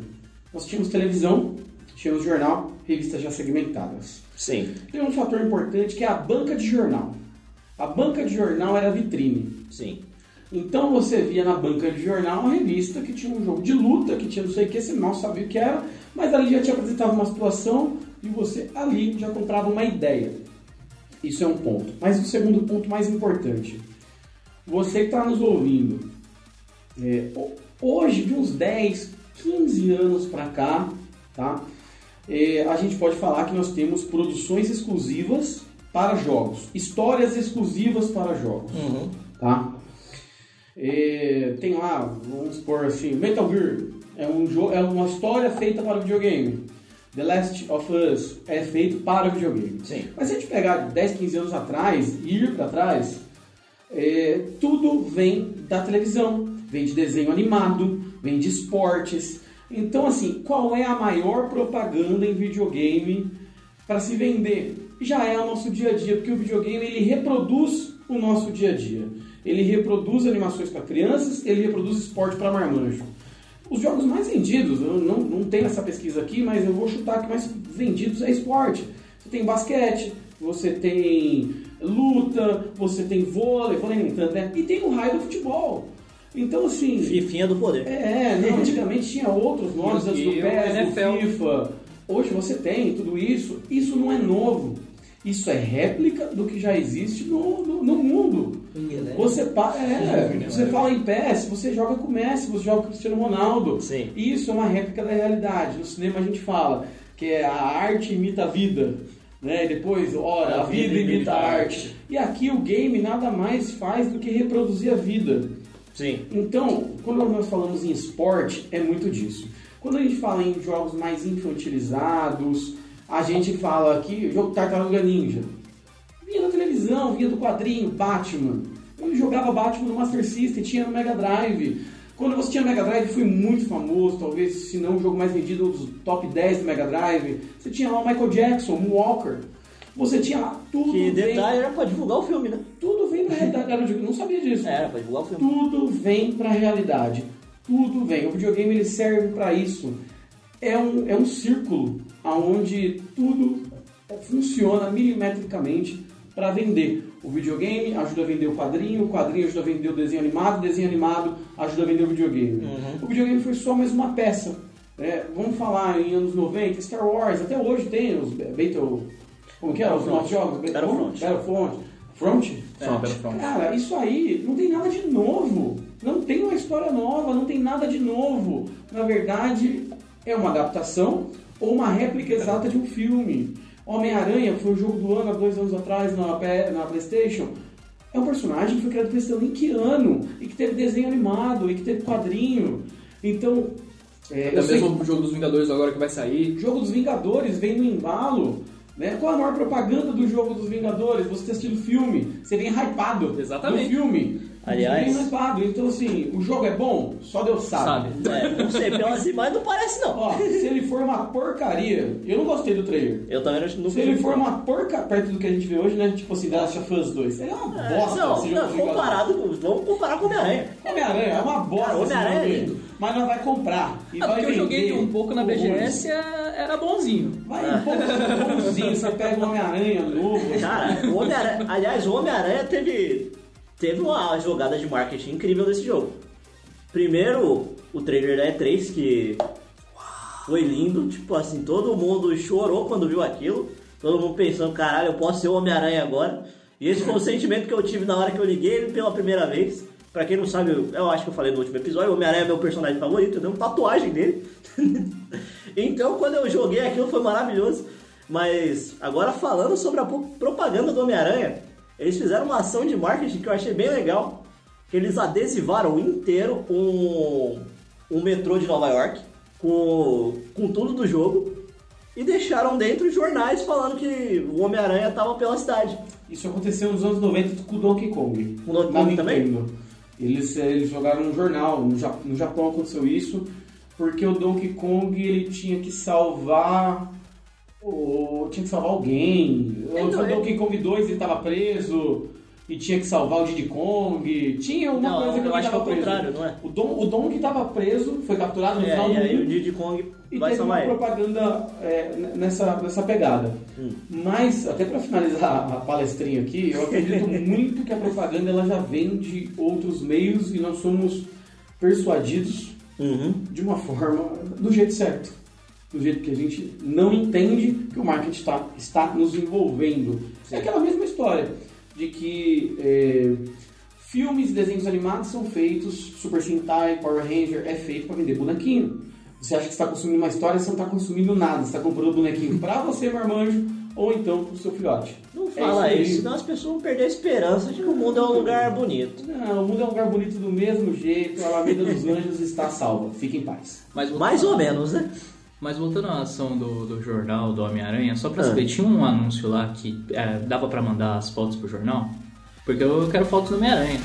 nós tínhamos televisão, tínhamos jornal, revistas já segmentadas. Sim. Tem um fator importante que é a banca de jornal. A banca de jornal era a vitrine. Sim. Então você via na banca de jornal uma revista que tinha um jogo de luta, que tinha não sei o que, você mal sabia o que era, mas ali já te apresentava uma situação e você ali já comprava uma ideia. Isso é um ponto. Mas o segundo ponto mais importante. Você que está nos ouvindo, é, ho- hoje, de uns 10, 15 anos para cá, tá? É, a gente pode falar que nós temos produções exclusivas para jogos, histórias exclusivas para jogos, tá? É, tem lá, vamos supor assim, Metal Gear é, um jogo, é uma história feita para videogame. The Last of Us é feito para videogame. Sim. Mas se a gente pegar 10, 15 anos atrás e ir para trás, é, tudo vem da televisão, vem de desenho animado, vem de esportes. Então, assim, qual é a maior propaganda em videogame para se vender? Já é o nosso dia a dia, porque o videogame ele reproduz o nosso dia a dia. Ele reproduz animações para crianças, ele reproduz esporte para marmanjo. Os jogos mais vendidos, eu não, não tenho essa pesquisa aqui, mas eu vou chutar que mais vendidos é esporte. Você tem basquete, você tem luta, você tem vôlei, vôlei nem tanto, né? E tem o raio do futebol. Então, assim. Fifinha do poder. É, não, antigamente tinha outros nomes antes do PES, do. FIFA. Hoje você tem tudo isso. Isso não é novo. Isso é réplica do que já existe no, no, no mundo. Você, pa- é, você fala em PES, você joga com o Messi, você joga com o Cristiano Ronaldo. Sim. Isso é uma réplica da realidade. No cinema a gente fala que é a arte imita a vida. Né? E depois, ora, a vida imita a arte. E aqui o game nada mais faz do que reproduzir a vida. Sim. Então, quando nós falamos em esporte, é muito disso. Quando a gente fala em jogos mais infantilizados, a gente fala aqui, jogo Tartaruga Ninja. Via na televisão, via do quadrinho, Batman. Eu jogava Batman no Master System, tinha no Mega Drive. Quando você tinha Mega Drive, foi muito famoso, talvez, se não o jogo mais vendido, dos top 10 do Mega Drive. Você tinha lá o Michael Jackson, o Walker. Você tinha lá tudo. Que vem- detalhe era pra divulgar o filme, né? Tudo vem pra realidade. Eu não sabia disso. Era pra divulgar o filme. Tudo vem pra realidade. Tudo vem. O videogame ele serve para isso. É um, é um círculo onde tudo funciona milimetricamente para vender. O videogame ajuda a vender o quadrinho, o quadrinho ajuda a vender o desenho animado, o desenho animado ajuda a vender o videogame. Uhum. O videogame foi só mais uma peça. É, vamos falar em anos 90, Star Wars, até hoje tem os Battle... Como que é? Os novos jogos? Battlefront. Battlefront. Front? É, Battlefront. Cara, isso aí não tem nada de novo. Não tem uma história nova, não tem nada de novo. Na verdade, é uma adaptação ou uma réplica exata de um filme. Homem-Aranha foi o jogo do ano há dois anos atrás na, na PlayStation. É um personagem que foi criado por em que ano? E que teve desenho animado, e que teve quadrinho. Então, é, Até mesmo o jogo dos Vingadores agora que vai sair. o jogo dos Vingadores vem no embalo. Né? Qual a maior propaganda do jogo dos Vingadores? Você ter assistido o filme, você vem hypado Exatamente. no filme. Aliás- hypado. Então, assim, o jogo é bom? Só Deus sabe. Sabe. É, não sei, pelas imagens não parece não. Ó, se ele for uma porcaria, eu não gostei do trailer. Eu também não não Se ele for uma porca perto do que a gente vê hoje, né? Tipo assim, The Last of Us 2. Ele é uma bosta não, esse jogo não, comparado, com- vamos comparar com o Homem-Aranha. Homem-Aranha é uma bosta. Esse Homem-Aranha é lindo. Mas nós vai comprar. E Não, vai porque eu joguei um pouco na. BGS, era bonzinho. Vai um pouco bonzinho, você pega um Homem-Aranha novo. Cara, o Homem-Aranha. Aliás, o Homem-Aranha teve. Teve uma jogada de marketing incrível desse jogo. Primeiro, o trailer da E3, que foi lindo, tipo assim, todo mundo chorou quando viu aquilo. Todo mundo pensando, caralho, eu posso ser o Homem-Aranha agora. E esse foi o sentimento que eu tive na hora que eu liguei ele pela primeira vez. Pra quem não sabe, eu, acho que eu falei no último episódio, o Homem-Aranha é meu personagem favorito, eu tenho uma tatuagem dele. então quando eu joguei aquilo foi maravilhoso. Mas agora falando sobre a pro- propaganda do Homem-Aranha, eles fizeram uma ação de marketing que eu achei bem legal. Que eles adesivaram inteiro um, um metrô de Nova York com, com tudo do jogo e deixaram dentro jornais falando que o Homem-Aranha tava pela cidade. Isso aconteceu nos anos 90 com o Donkey Kong. Com o Donkey Kong também? Nintendo. Eles, eh, eles jogaram um jornal, no Japão aconteceu isso, porque o Donkey Kong ele tinha que salvar. O- tinha que salvar alguém. Então, o ele- Donkey Kong 2 ele tava preso e tinha que salvar o Diddy Kong. Tinha uma Não, coisa que eu acho que é o preso. contrário, não é? O, Don, o Donkey tava preso, foi capturado no É, final e do aí um, o Diddy Kong e vai teve uma ele. propaganda é, nessa, nessa pegada. Hum. Mas, até para finalizar a palestrinha aqui, eu acredito muito que a propaganda ela já vem de outros meios e nós somos persuadidos Uhum. de uma forma do jeito certo. Do jeito que a gente não entende que o marketing está, está nos envolvendo. É aquela mesma história de que é, filmes e desenhos animados são feitos, Super Sentai, Power Ranger, é feito para vender bonequinho. Você acha que está consumindo uma história, você não está consumindo nada. Você está comprando bonequinho para você, marmanjo, ou então para o seu filhote. Não É fala aí. isso, senão as pessoas vão perder a esperança de que o mundo é um lugar bonito. Não, o mundo é um lugar bonito do mesmo jeito, a Alameda dos Anjos está salva. Fique em paz. Mas Mais ou menos, né? Mas voltando à ação do, do jornal do Homem-Aranha, só pra Ah. saber, tinha um anúncio lá que é, dava pra mandar as fotos pro jornal? Porque eu quero fotos do Homem-Aranha.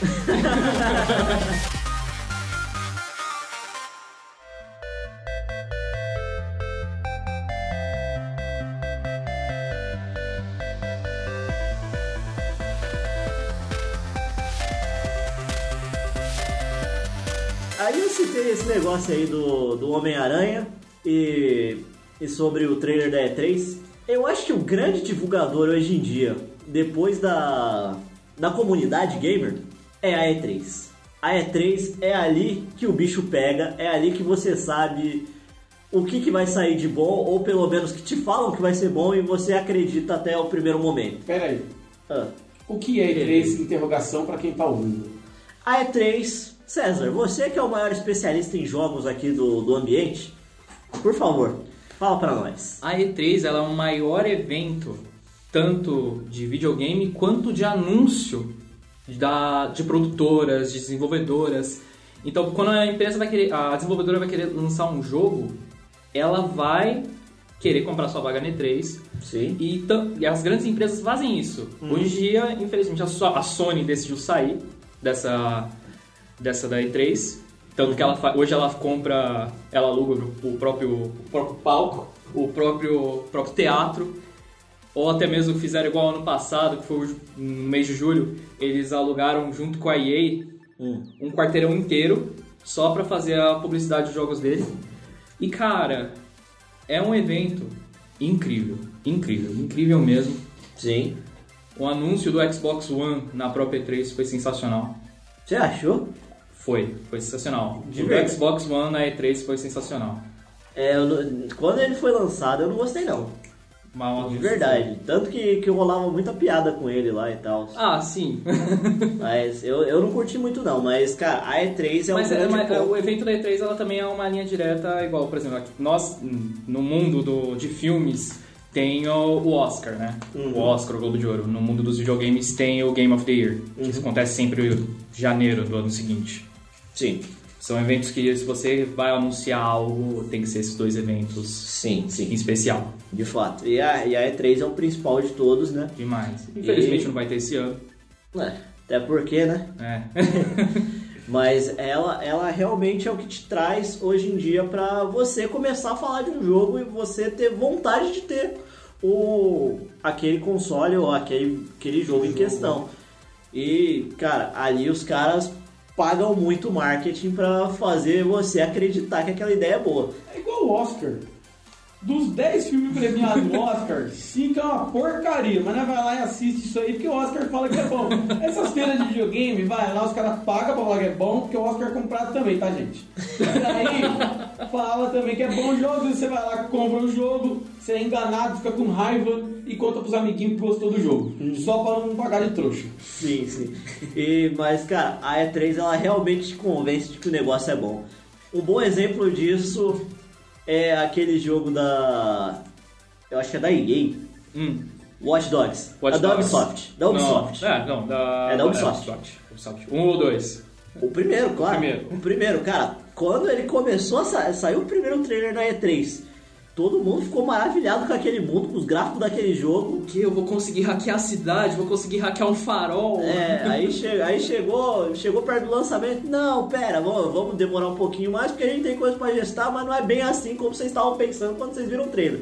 Aí eu citei esse negócio aí do, do Homem-Aranha e, e sobre o trailer da E3. Eu acho que o grande divulgador hoje em dia, depois da, da comunidade gamer, é a E3. A E3 é ali que o bicho pega, é ali que você sabe o que, que vai sair de bom, ou pelo menos que te falam que vai ser bom e você acredita até o primeiro momento. Pera aí. Ah. O que é E3 interrogação para quem tá ouvindo? A E3, César, você que é o maior especialista em jogos aqui do, do ambiente, por favor, fala pra nós. A E3 ela é o maior evento, tanto de videogame quanto de anúncio da, de produtoras, de desenvolvedoras. Então, quando a empresa vai querer, a desenvolvedora vai querer lançar um jogo, ela vai querer comprar sua vaga na E3. Sim. E, e as grandes empresas fazem isso. Uhum. Hoje em dia, infelizmente, a, a Sony decidiu sair dessa, dessa da E3. Tanto que ela hoje ela compra, ela aluga o próprio, o próprio palco, o próprio, próprio teatro. Ou até mesmo fizeram igual ano passado, que foi no mês de julho, eles alugaram junto com a EA um quarteirão inteiro só pra fazer a publicidade dos jogos dele. E cara, é um evento incrível, incrível, incrível mesmo. Sim. O anúncio do Xbox One na própria E3 foi sensacional. Você achou? Foi, foi sensacional. De o do? Xbox One na E3 foi sensacional. É, eu não- quando ele foi lançado eu não gostei não. Mas, De verdade. Tanto que, que rolava muita piada com ele lá e tal. Ah, sim. Mas eu, eu não curti muito não, mas cara, a E3 é um Mas, é, grande mas, é, ponto. o evento da E3 ela também é uma linha direta igual, por exemplo, nós no mundo do, de filmes tem o, o Oscar, né? Uhum. O Oscar, o Globo de Ouro. No mundo dos videogames tem o Game of the Year, que isso acontece sempre em janeiro do ano seguinte. Sim. São eventos que se você vai anunciar algo, tem que ser esses dois eventos sim, sim. em especial. De fato. E a, e a E3 é o principal de todos, né? Demais. Infelizmente E- não vai ter esse ano. É, até porque, né? É. Mas ela, ela realmente é o que te traz hoje em dia pra você começar a falar de um jogo e você ter vontade de ter o aquele console ou aquele, aquele jogo em questão. E, cara, ali os caras pagam muito marketing pra fazer você acreditar que aquela ideia é boa. É igual o Oscar. Dos 10 filmes premiados no Oscar, 5 é uma porcaria, mas nós vai lá e assiste isso aí porque o Oscar fala que é bom. Essas feiras de videogame, vai lá, os caras pagam pra falar que é bom, porque o Oscar é comprado também, tá, gente? Daí, fala também que é bom jogo, você vai lá, compra um jogo, você é enganado, fica com raiva e conta pros amiguinhos que gostou do jogo. Só pra não pagar de trouxa. Sim, sim. E, mas, cara, a E3 ela realmente te convence de que o negócio é bom. Um bom exemplo disso é aquele jogo da. Eu acho que é da EA. Watch Dogs. Watch da Dogs. Ubisoft. Da Ubisoft. Não, é, não, da... É da Ubisoft. Ubisoft. Ubisoft. Um ou dois? O primeiro, claro. O primeiro. O primeiro, cara. Quando ele começou a sa... saiu o primeiro trailer da E3, todo mundo ficou maravilhado com aquele mundo, com os gráficos daquele jogo. Que eu vou conseguir hackear a cidade, vou conseguir hackear um farol. É, aí, che... aí chegou, chegou perto do lançamento. Não, pera, vamos, vamos demorar um pouquinho mais porque a gente tem coisa pra gestar, mas não é bem assim como vocês estavam pensando quando vocês viram o trailer.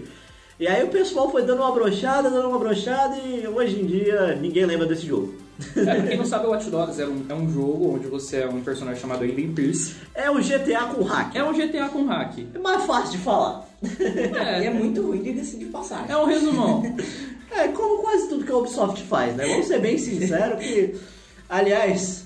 E aí o pessoal foi dando uma brochada, dando uma brochada e hoje em dia ninguém lembra desse jogo. É, pra quem não sabe, o Watch Dogs é um, é um jogo onde você é um personagem chamado Aiden Pierce. É um GTA com hack. É um GTA com hack. É mais fácil de falar. É, e é muito ruim de decidir passagem. É um resumão. É, como quase tudo que a Ubisoft faz, né? Vamos ser bem sinceros que, aliás,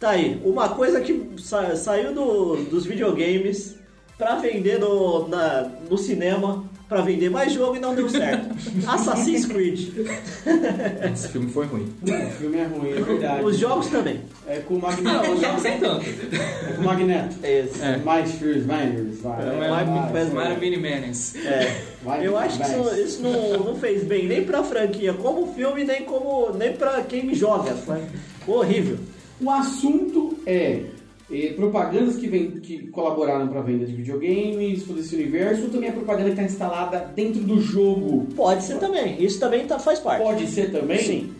tá aí, uma coisa que sa- saiu do- dos videogames pra vender no, na- no cinema, pra vender mais jogo e não deu certo. Assassin's Creed. Esse filme foi ruim. O filme é ruim, é verdade. Os jogos também. É com o Magneto. Não, os jogos nem tanto. É com o Magneto. Esse. É. Mais Miners. É, vai, mas vai. Mara Mini Menace. É. Eu acho que isso, isso não, não fez bem nem pra franquia como filme, nem como nem pra quem joga. Foi horrível. O assunto é eh, propagandas que, vem, que colaboraram para a venda de videogames, todo esse universo, ou também a propaganda que está instalada dentro do jogo. Pode ser também. Isso também tá, faz parte. Pode ser também? Sim.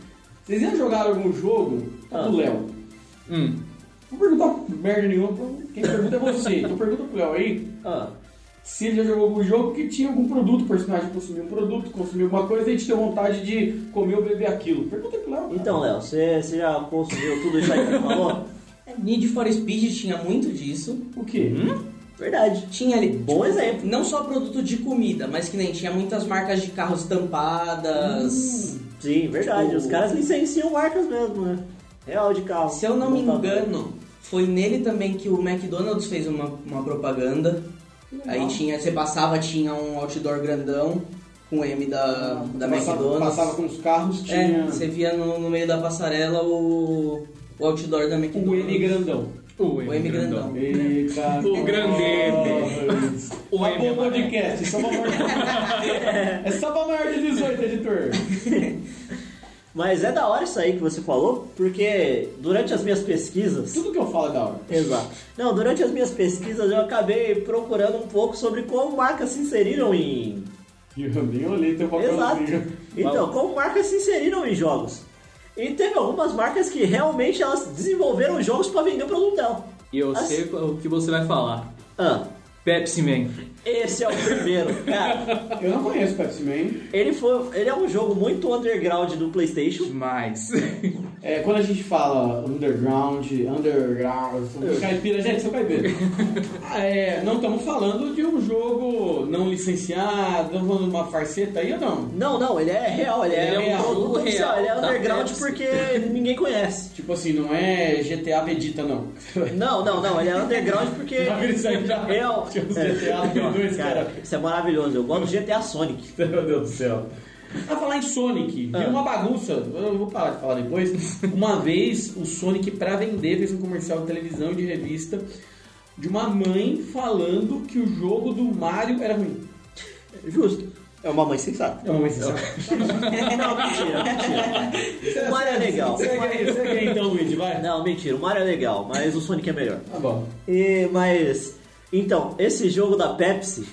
Vocês já jogaram algum jogo? Tá Ah. do Léo. Hum. Não vou perguntar merda nenhuma, quem pergunta é você. então pergunta pro Léo aí Ah. se ele já jogou algum jogo que tinha algum produto, o personagem consumiu um produto, consumiu alguma coisa e a gente tem vontade de comer ou beber aquilo. Pergunta pro Léo. Então, Léo, você, você já consumiu tudo isso aí que você falou? É, Need for Speed tinha muito disso. O quê? Verdade. Tinha ali. Bom tipo, exemplo. Não só produto de comida, mas que nem tinha muitas marcas de carros tampadas. Sim, verdade. Tipo- Os caras licenciam marcas mesmo, né? Real de carro. Se eu não me engano, foi nele também que o McDonald's fez uma, uma propaganda. Aí tinha, você passava, tinha um outdoor grandão com o M da, da Passava- McDonald's. Passava com os carros, tinha É, você via no, no meio da passarela o, o outdoor da McDonald's. o M grandão. O O M grandão. Eita, O grande nós. O M amarelo. podcast, só pra maior... é só pra maior de 18, editor. Mas é da hora isso aí que você falou, porque durante as minhas pesquisas. Tudo que eu falo é da hora. Exato. Não, durante as minhas pesquisas eu acabei procurando um pouco sobre como marcas se inseriram em. Eu nem olhei teu Exato. papelzinho. Então, como marcas se inseriram em jogos. E teve algumas marcas que realmente elas desenvolveram jogos para vender o produto dela. E eu Assim- sei o que você vai falar. Ah, Pepsi Man. esse é o primeiro, cara. Eu não conheço Pepsi Man. Ele foi, ele é um jogo muito underground do PlayStation. Demais. É, quando a gente fala underground, underground, caipira, gente, sou caipira. É, não estamos falando de um jogo não licenciado, não falando de uma farceta aí ou não? Não, não, ele é real, ele, Ele é, é um produto jogo oficial, real ele é da underground Pepsi. porque ninguém conhece. Tipo assim, não é GTA Vegeta, não. Não, não, não, ele é underground porque. Já vi isso aí, já. É, Tinha uns é, GTA Play 2, cara, isso é maravilhoso. Eu gosto do GTA Sonic. Meu Deus do céu. A falar em Sonic, Ah. viu uma bagunça, eu vou parar de falar depois. Uma vez o Sonic pra vender fez um comercial de televisão e de revista de uma mãe falando que o jogo do Mario era ruim. Justo. É uma mãe sensata. É uma mãe sensata. Não, mentira, mentira. O Mario é legal. Segue aí, segue aí então, Luigi, vai. Não, mentira, o Mario é legal, mas o Sonic é melhor. Tá bom. E, mas, então, esse jogo da Pepsi,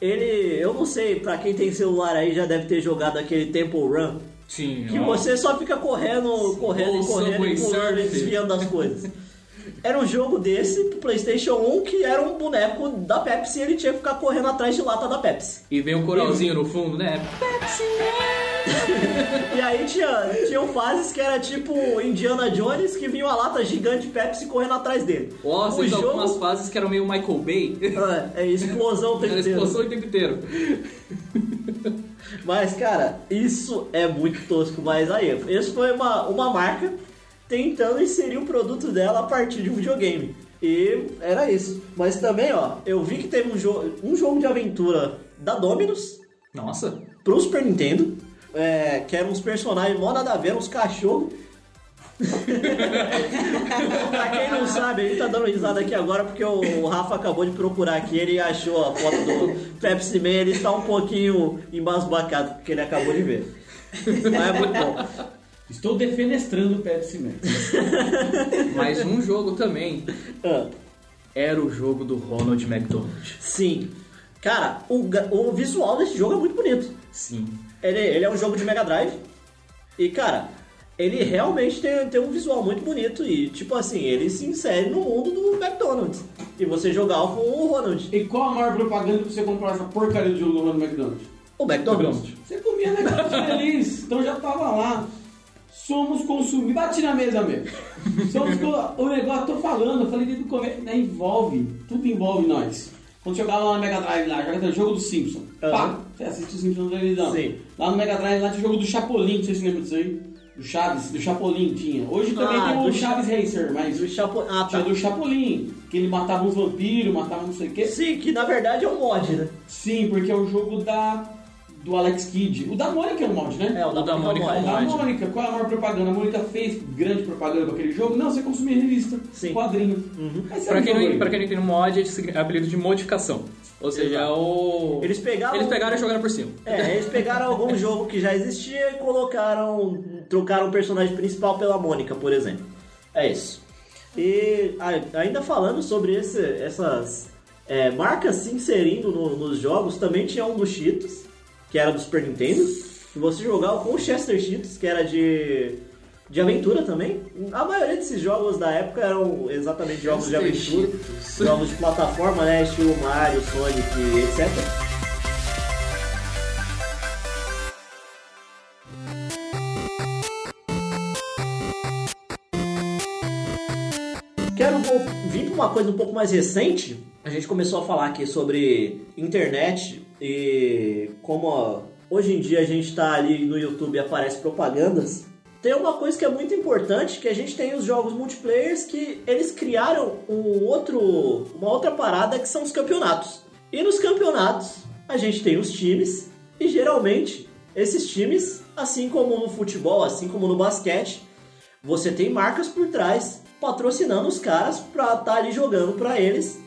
ele, eu não sei, pra quem tem celular aí já deve ter jogado aquele Temple Run, Sim. que ó. você só fica correndo, correndo correndo e pulando e desviando das coisas. Era um jogo desse pro Playstation 1 que era um boneco da Pepsi e ele tinha que ficar correndo atrás de lata da Pepsi. E vem um coralzinho no fundo, né? E aí tinha, tinham fases que era tipo Indiana Jones que vinha uma lata gigante Pepsi correndo atrás dele. Ó, o jogo algumas fases que eram meio Michael Bay. é, é explosão o tempo Era inteiro. explosão o tempo inteiro. Mas, cara, isso é muito tosco. Mas aí, isso foi uma, uma marca tentando inserir o produto dela a partir de um videogame. E era isso. Mas também, ó, eu vi que teve um, jo um jogo de aventura da Dominus. Nossa. Pro Super Nintendo. É, que eram uns personagens mó nada a ver, uns cachorros. pra quem não sabe, ele tá dando risada aqui agora porque o Rafa acabou de procurar aqui, ele achou a foto do Pepsi Man, ele está um pouquinho embasbacado porque ele acabou de ver. Mas é muito bom. Estou defenestrando o Pepsi Man. Mas um jogo também era o jogo do Ronald McDonald. Sim. Cara, o, o visual desse jogo é muito bonito. Sim. Ele, ele é um jogo de Mega Drive. E, cara, ele realmente tem, tem um visual muito bonito. E, tipo assim, ele se insere no mundo do McDonald's. E você jogar com o Ronald. E qual a maior propaganda pra você comprar essa porcaria do jogo do Ronald McDonald? O McDonald's. Você comia negócio feliz, então já tava lá. Somos consumidores. Bate na mesa mesmo. Somos o negócio, tô falando, eu falei desde o começo, né, envolve, tudo envolve nós. Quando jogava lá no Mega Drive, lá, jogava o jogo do Simpson. Pá, você assiste o Simpson na televisão. Sim. Lá no Mega Drive, lá tinha o jogo do Chapolin, não sei se lembra disso aí. Do Chaves, do Chapolin tinha. Hoje também Ah, tem o Chaves Racer, mas. Do Chapolin. Ah, Tinha tá. do Chapolin, que ele matava uns vampiros, matava não sei o quê. Sim, que na verdade é um mod, né? Sim, porque é o jogo da do Alex Kidd. O da Mônica é um mod, né? É, o da Mônica é um O da. Mônica, qual é a maior propaganda? A Mônica fez grande propaganda pra aquele jogo? Não, você consumia revista, quadrinho. Aí você Pra quem, não, pra quem não entende, mod é apelido de modificação. Ou seja, é o. Eles pegaram. Eles pegaram e jogaram por cima. É, eles pegaram algum jogo que já existia e colocaram. trocaram o personagem principal pela Mônica, por exemplo. É isso. E ainda falando sobre esse- essas é, marcas se inserindo no- nos jogos, também tinha um do Cheetos, que era do Super Nintendo, que você jogava com o Chester Cheetos, que era de. De aventura também. A maioria desses jogos da época eram exatamente jogos de aventura. Jogos de plataforma, né? Estilo Mario, Sonic, etc. Quero vir para uma coisa um pouco mais recente. A gente começou a falar aqui sobre internet e como hoje em dia a gente está ali no YouTube e aparece propagandas. Tem uma coisa que é muito importante, que a gente tem os jogos multiplayers que eles criaram um outro, uma outra parada que são os campeonatos. E nos campeonatos a gente tem os times e geralmente esses times, assim como no futebol, assim como no basquete, você tem marcas por trás patrocinando os caras pra estar ali jogando pra eles,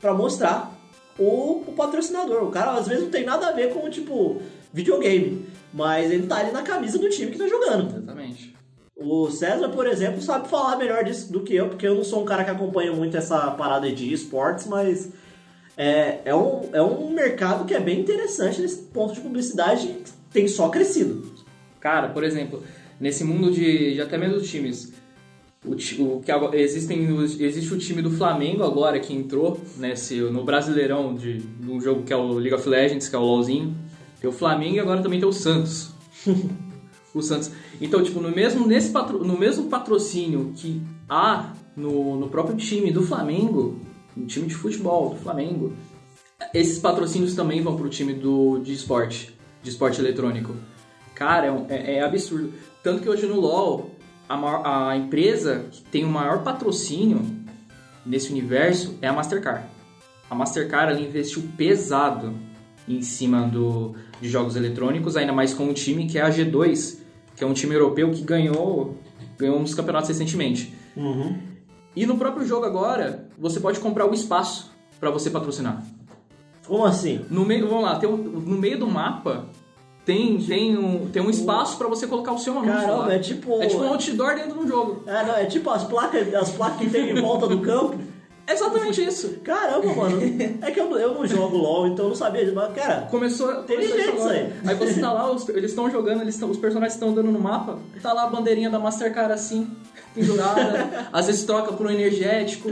pra mostrar o, o patrocinador. O cara às vezes não tem nada a ver com tipo videogame, mas ele tá ali na camisa do time que tá jogando. Exatamente. O César, por exemplo, sabe falar melhor disso do que eu, porque eu não sou um cara que acompanha muito essa parada de esportes, mas é, é, um, é um mercado que é bem interessante nesse ponto de publicidade que tem só crescido. Cara, por exemplo, nesse mundo de, de até mesmo times, o, o que agora, existem, existe o time do Flamengo agora que entrou nesse, no Brasileirão de, um jogo que é o League of Legends, que é o LoLzinho. Tem o Flamengo e agora também tem o Santos. o Santos. Então, tipo, no mesmo, nesse patro, no mesmo patrocínio que há no, no próprio time do Flamengo, no time de futebol do Flamengo, esses patrocínios também vão pro time do, de esporte, de esporte eletrônico. Cara, é, é- é absurdo. Tanto que hoje no LoL, a, maior- a empresa que tem o maior patrocínio nesse universo é a Mastercard. A Mastercard ela investiu pesado em cima do, de jogos eletrônicos, ainda mais com um time que é a G2, que é um time europeu que ganhou, ganhou uns campeonatos recentemente. E no próprio jogo agora, você pode comprar o espaço para você patrocinar. Como assim? No meio, vamos lá, tem um- no meio do mapa tem, tem, um, tem um espaço para você colocar o seu anúncio Caramba, lá. é tipo- É tipo um outdoor dentro de um jogo. É, não, é tipo as placas, as placas que tem em volta do campo. É exatamente isso. Caramba, mano. É que eu, eu não jogo LOL, então eu não sabia. Mas, cara, Começou, Inteligente começou isso aí. Aí você tá lá, os- eles estão jogando, eles tão, os personagens estão andando no mapa, tá lá a bandeirinha da Mastercard assim, pendurada, às vezes troca por um energético.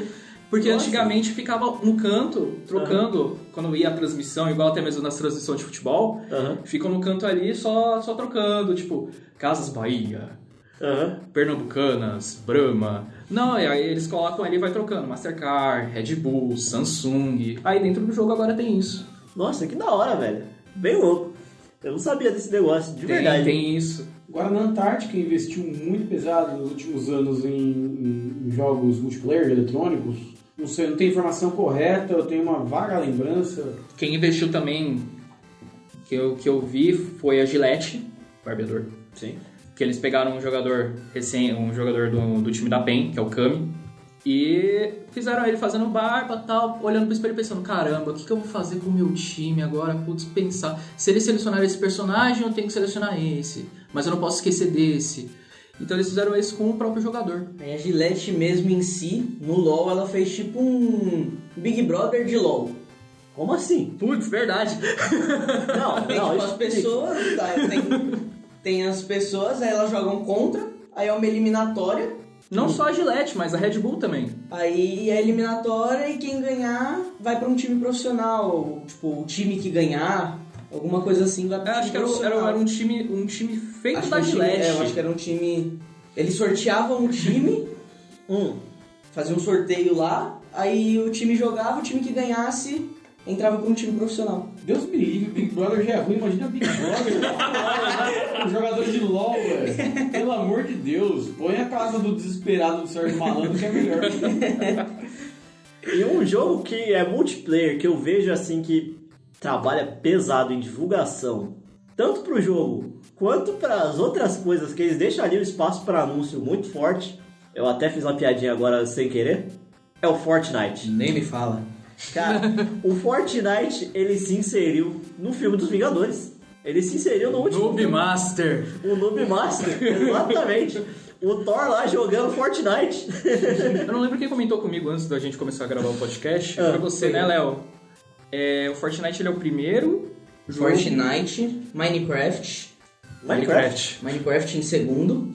Porque Nossa. antigamente ficava no canto, trocando, quando ia a transmissão, igual até mesmo nas transmissões de futebol, ficam no canto ali só, só trocando, tipo, Casas Bahia, Pernambucanas, Brahma. Não, e aí eles colocam ali e vai trocando, Mastercard, Red Bull, Samsung. Aí dentro do jogo agora tem isso. Nossa, que da hora, velho. Bem louco. Eu não sabia desse negócio, de Tem- verdade. tem isso. Agora, na Antártica investiu muito pesado nos últimos anos em, em- em jogos multiplayer eletrônicos. Não sei, não tenho informação correta, eu tenho uma vaga lembrança. Quem investiu também, que eu, que eu vi, foi a Gillette, barbeador. Sim. Que eles pegaram um jogador recém, um jogador do, do time da PEN, que é o Kami, e fizeram ele fazendo barba tal, olhando pro espelho e pensando, caramba, o que, que eu vou fazer com o meu time agora? Putz, pensar. Se eles selecionarem esse personagem, eu tenho que selecionar esse. Mas eu não posso esquecer desse. Então eles fizeram isso com o próprio jogador. Aí a Gillette mesmo em si, no LoL, ela fez tipo um Big Brother de LoL. Como assim? Putz, verdade. Não, Tem não, tipo as pessoas, tá, tem, tem as pessoas, aí elas jogam contra, aí é uma eliminatória, Não só a Gillette, mas a Red Bull também. aí é eliminatória e quem ganhar vai pra um time profissional. Tipo, o time que ganhar, alguma coisa assim time acho que era, era, era um time, um time feito Acho da um time- Gillette. é, eu acho que era um time. Eles sorteavam um time, Hum. faziam um sorteio lá, aí o time jogava, o time que ganhasse entrava pra um time profissional. Deus me livre, Big Brother já é ruim, imagina Big Brother. Os jogadores de LOL, velho. Pelo amor de Deus, põe a casa do desesperado do Sérgio Malandro que é melhor. E um jogo que é multiplayer, que eu vejo assim que trabalha pesado em divulgação, tanto pro jogo quanto para as outras coisas, que eles deixam ali o espaço para anúncio muito forte. Eu até fiz uma piadinha agora sem querer. É o Fortnite. Nem me fala. Cara, o Fortnite ele se inseriu no filme dos Vingadores. Ele se inseriu no último. Noob filme. Master. O Noob Master, exatamente. O Thor lá jogando Fortnite. Eu não lembro quem comentou comigo antes da gente começar a gravar o podcast. Ah, Foi você, foi né. Léo? É, o Fortnite ele é o primeiro jogo... Fortnite, Minecraft. Minecraft. Minecraft em segundo.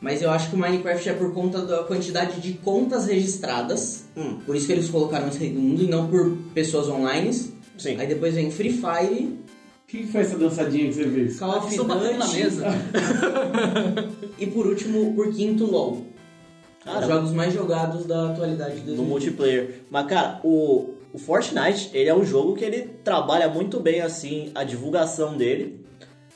Mas eu acho que o Minecraft é por conta da quantidade de contas registradas. Hum. Por isso que eles colocaram em segundo e não por pessoas online. Sim. Aí depois vem Free Fire, O que foi essa dançadinha que você fez? Call of batendo na Duty mesa. e por último, por quinto, LoL. Caramba. Os jogos mais jogados da atualidade 2020. multiplayer. Mas, cara, o, o Fortnite, ele é um jogo que ele trabalha muito bem, assim, a divulgação dele.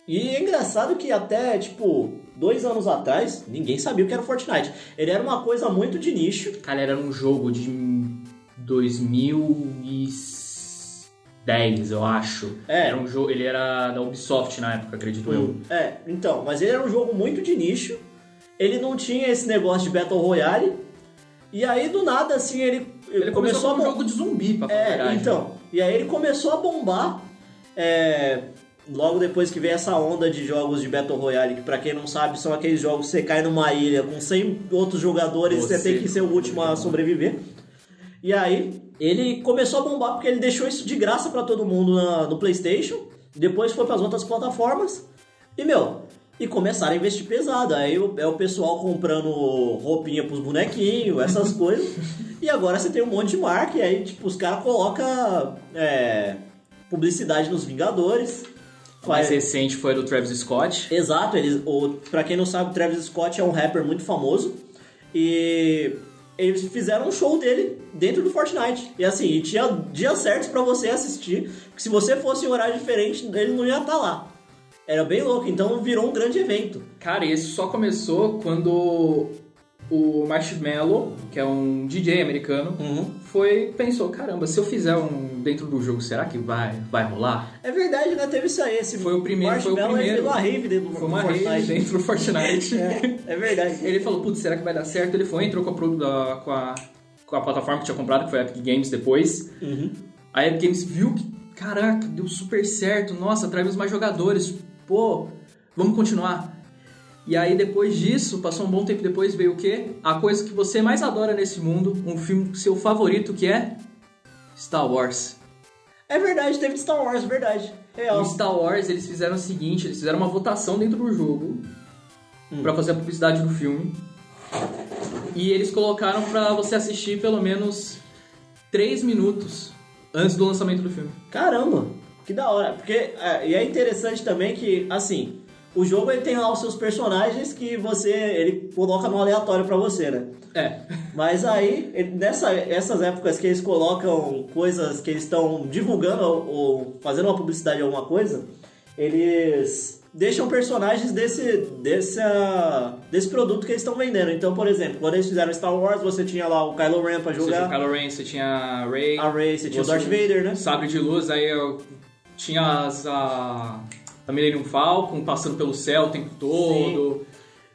E é engraçado que até, tipo, dois anos atrás, ninguém sabia o que era o Fortnite. Ele era uma coisa muito de nicho. Cara, era um jogo de 2010, eu acho. É. Era um jogo, ele era da Ubisoft na época, acredito eu. É, então, mas ele era um jogo muito de nicho. Ele não tinha esse negócio de Battle Royale. E aí, do nada, assim, ele, Ele começou, a como um jogo de zumbi, pra falar a É, verdade. então. E aí ele começou a bombar. é, logo depois que veio essa onda de jogos de Battle Royale, que pra quem não sabe, são aqueles jogos que você cai numa ilha com 100 outros jogadores e você Você. tem que ser o último a sobreviver. E aí ele começou a bombar porque ele deixou isso de graça pra todo mundo na- no PlayStation. Depois foi pras outras plataformas. E meu, e começaram a investir pesado. Aí é o pessoal comprando roupinha pros bonequinhos, essas coisas. E agora você tem um monte de marca, e aí tipo, os caras colocam é, publicidade nos Vingadores. O mais recente foi do Travis Scott. Exato, eles, o, pra quem não sabe, o Travis Scott é um rapper muito famoso. E eles fizeram um show dele dentro do Fortnite. E assim, e tinha dias certos pra você assistir. Porque se você fosse em horário diferente, ele não ia estar lá. Era bem louco, então virou um grande evento. Cara, e esse só começou quando o Marshmello, que é um DJ americano, foi pensou, caramba, se eu fizer um dentro do jogo, será que vai, vai rolar? É verdade, né? Teve isso aí. Esse Foi o primeiro, foi o ele primeiro. fez uma rave dentro do Foi uma do rave dentro do Fortnite. É, é verdade. Ele falou, putz, será que vai dar certo? Ele foi, entrou com a, com a, com a plataforma que tinha comprado, que foi a Epic Games depois. Uhum. A Epic Games viu que, caraca, deu super certo, nossa, traz mais jogadores, pô, vamos continuar. E aí depois disso, passou um bom tempo depois, veio o quê? A coisa que você mais adora nesse mundo, um filme seu favorito, que é Star Wars. É verdade, teve Star Wars, verdade. Real. No Star Wars, eles fizeram o seguinte, eles fizeram uma votação dentro do jogo Hum. pra fazer a publicidade do filme. E eles colocaram pra você assistir pelo menos 3 minutos antes do lançamento do filme. Caramba, que da hora. Porque é, e é interessante também que, assim, o jogo ele tem lá os seus personagens que você ele coloca no aleatório pra você, né? É. Mas aí, ele- nessa, essas épocas que eles colocam coisas que eles estão divulgando ou, ou fazendo uma publicidade de alguma coisa, eles deixam personagens desse, desse, ah, desse produto que eles estão vendendo. Então, por exemplo, quando eles fizeram Star Wars, você tinha lá o Kylo Ren pra Você tinha jogar. o Kylo Ren, você tinha a Rey. A Rey, você tinha o Darth Vader, né? Sabre de luz, aí eu tinha as, a, a Millennium Falcon passando pelo céu o tempo todo.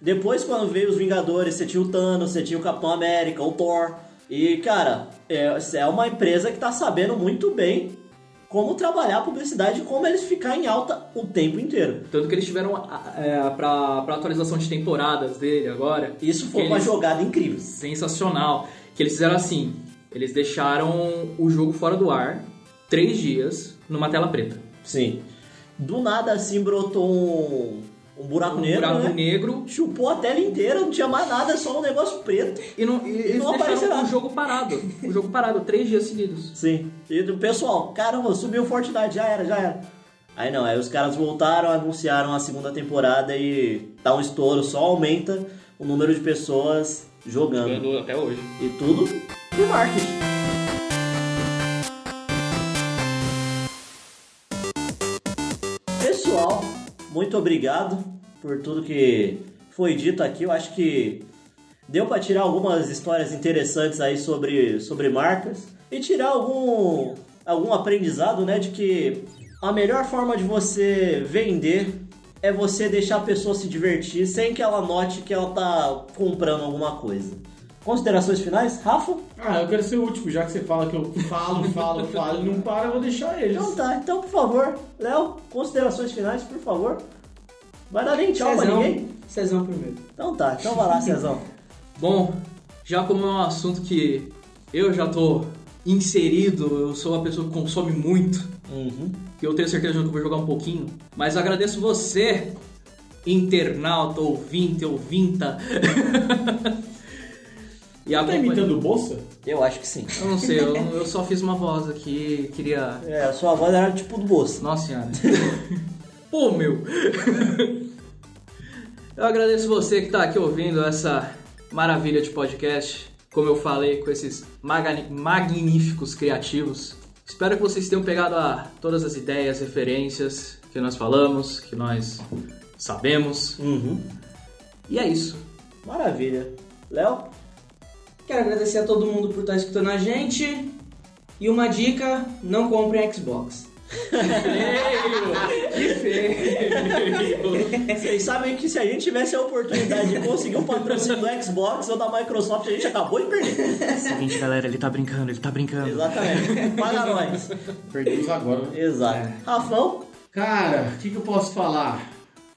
Depois, quando veio os Vingadores, você tinha o Thanos, você tinha o Capitão América, o Thor. E, cara, é, é uma empresa que tá sabendo muito bem como trabalhar a publicidade e como eles ficar em alta o tempo inteiro. Tanto que eles tiveram é, pra, pra atualização de temporadas dele agora. Isso foi uma eles- jogada incrível. Sensacional. Que eles fizeram assim: eles deixaram o jogo fora do ar três dias numa tela preta. Sim. Do nada, assim, brotou um, um buraco Um negro, buraco né? negro. Chupou a tela inteira, não tinha mais nada, só um negócio preto. E não, e eles não apareceu nada. o jogo parado. O jogo parado, três dias seguidos. Sim. E o pessoal, caramba, subiu o Fortnite, já era, já era. Aí não, aí os caras voltaram, anunciaram a segunda temporada e tá um estouro, só aumenta o número de pessoas jogando. Jogando até hoje. E tudo por marketing. Obrigado por tudo que foi dito aqui. Eu acho que deu para tirar algumas histórias interessantes aí sobre, sobre marcas e tirar algum, algum aprendizado, né, de que a melhor forma de você vender é você deixar a pessoa se divertir sem que ela note que ela tá comprando alguma coisa. Considerações finais, Rafa? Ah, eu quero ser o último, já que você fala que eu falo, falo, falo e não para, eu vou deixar eles. Então tá, então por favor, Léo, considerações finais, por favor. Vai dar nem tchau pra Cezão. ninguém? Cezão primeiro. Então tá, então vai lá, Cezão. Bom, já como é um assunto que eu já tô inserido, eu sou uma pessoa que consome muito, Uhum. que eu tenho certeza que eu vou jogar um pouquinho, mas agradeço você, internauta, ouvinte, ouvinta. e Tá acompanha- imitando o Bolsa? Eu acho que sim. Eu não sei, eu, eu só fiz uma voz aqui, queria... É, a sua voz era tipo do bolso. Nossa senhora. Pô, meu. Eu agradeço você que tá aqui ouvindo essa maravilha de podcast. Como eu falei, com esses magníficos criativos. Espero que vocês tenham pegado a, todas as ideias, referências que nós falamos, que nós sabemos. Uhum. E é isso. Maravilha. Léo? Quero agradecer a todo mundo por estar escutando a gente. E uma dica, não comprem Xbox. Que feio! Vocês sabem que se a gente tivesse a oportunidade de conseguir um patrocínio do Xbox ou da Microsoft, a gente acabou de perder. Seguinte, galera, ele tá brincando, ele tá brincando. Exatamente. Paga nós. Perdemos agora. Exato. Rafão? Cara, o que, que eu posso falar?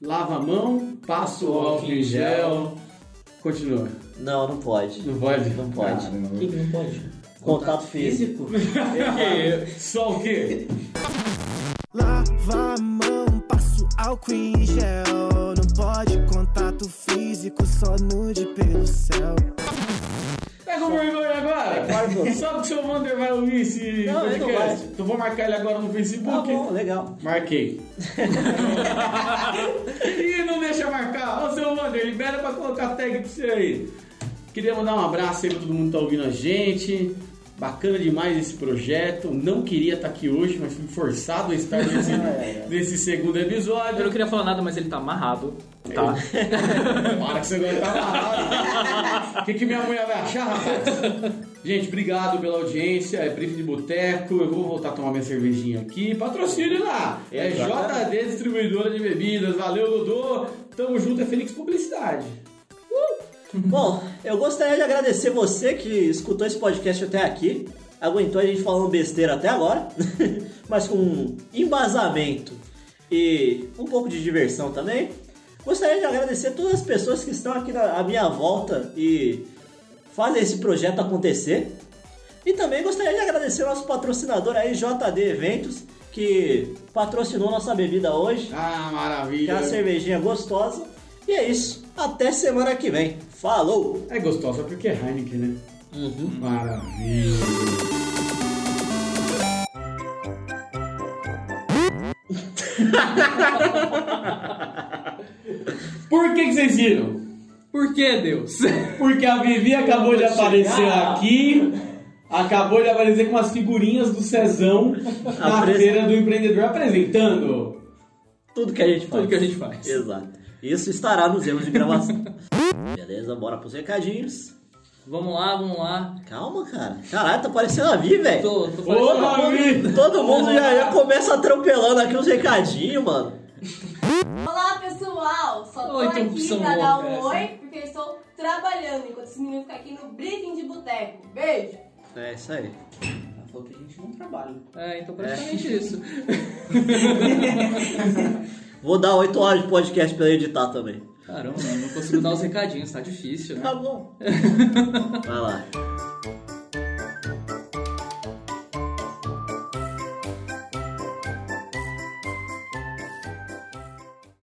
Lava a mão, passa o álcool em gel. Continua. Não, não pode. Não pode? Não pode. O que, que não pode? Contato físico. Só o quê? Lava a mão, passo álcool em gel. Não pode contato físico, só nude pelo céu. Tá com vergonha agora? Claro. Sabe que o seu Wander vai ouvir esse Não, ele não podcast? Então vou marcar ele agora no Tá Facebook. bom, legal. Marquei. Ih, não deixa marcar. Ô, seu Wander, libera pra colocar tag pra você aí. Queria mandar um abraço aí pra todo mundo que tá ouvindo a gente. Bacana demais esse projeto. Não queria estar aqui hoje, mas fui forçado a estar nesse, nesse segundo Eu não episódio. queria falar nada, mas ele tá amarrado. Tá. Para que você agora tá amarrado. O que, que minha mulher vai achar, rapaz? Gente, obrigado pela audiência. É Brief de Boteco. Eu vou voltar a tomar minha cervejinha aqui. Patrocínio lá. É. JD Distribuidora de Bebidas. Valeu, Dudu. Tamo junto. É Fênix Publicidade. Bom, eu gostaria de agradecer você que escutou esse podcast até aqui, aguentou a gente falando besteira até agora, mas com embasamento e um pouco de diversão também. Gostaria de agradecer todas as pessoas que estão aqui à minha volta e fazem esse projeto acontecer. E também gostaria de agradecer o nosso patrocinador aí, JD Eventos, que patrocinou nossa bebida hoje. Ah, Que é maravilha. uma cervejinha gostosa. E é isso. Até semana que vem. Falou! É gostosa porque é Heineken, né? Uhum. Maravilha. Por que, que vocês viram? Por que, Deus? Porque a Vivi acabou de aparecer aqui. Acabou de aparecer com umas figurinhas do Cezão na Apres- feira do empreendedor apresentando. tudo que a gente faz. Tudo que a gente faz. Exato. Isso estará nos erros de gravação. Beleza, bora pros recadinhos. Vamos lá, vamos lá. Calma, cara. Caralho, tá parecendo a Vi, velho. Tô, tô Todo parecendo mundo, Vi. todo mundo já, já começa atropelando aqui os recadinhos, mano. Olá pessoal, só tô Oi, aqui pra dar um essa. oi, porque eu estou trabalhando enquanto esse menino fica aqui no briefing de boteco. Beijo! É isso aí. Ela falou que a gente não trabalha. É, então praticamente isso. Vou dar 8 horas de podcast pra ele editar também. Caramba, não consigo dar os recadinhos, tá difícil, né? Tá bom. Vai lá.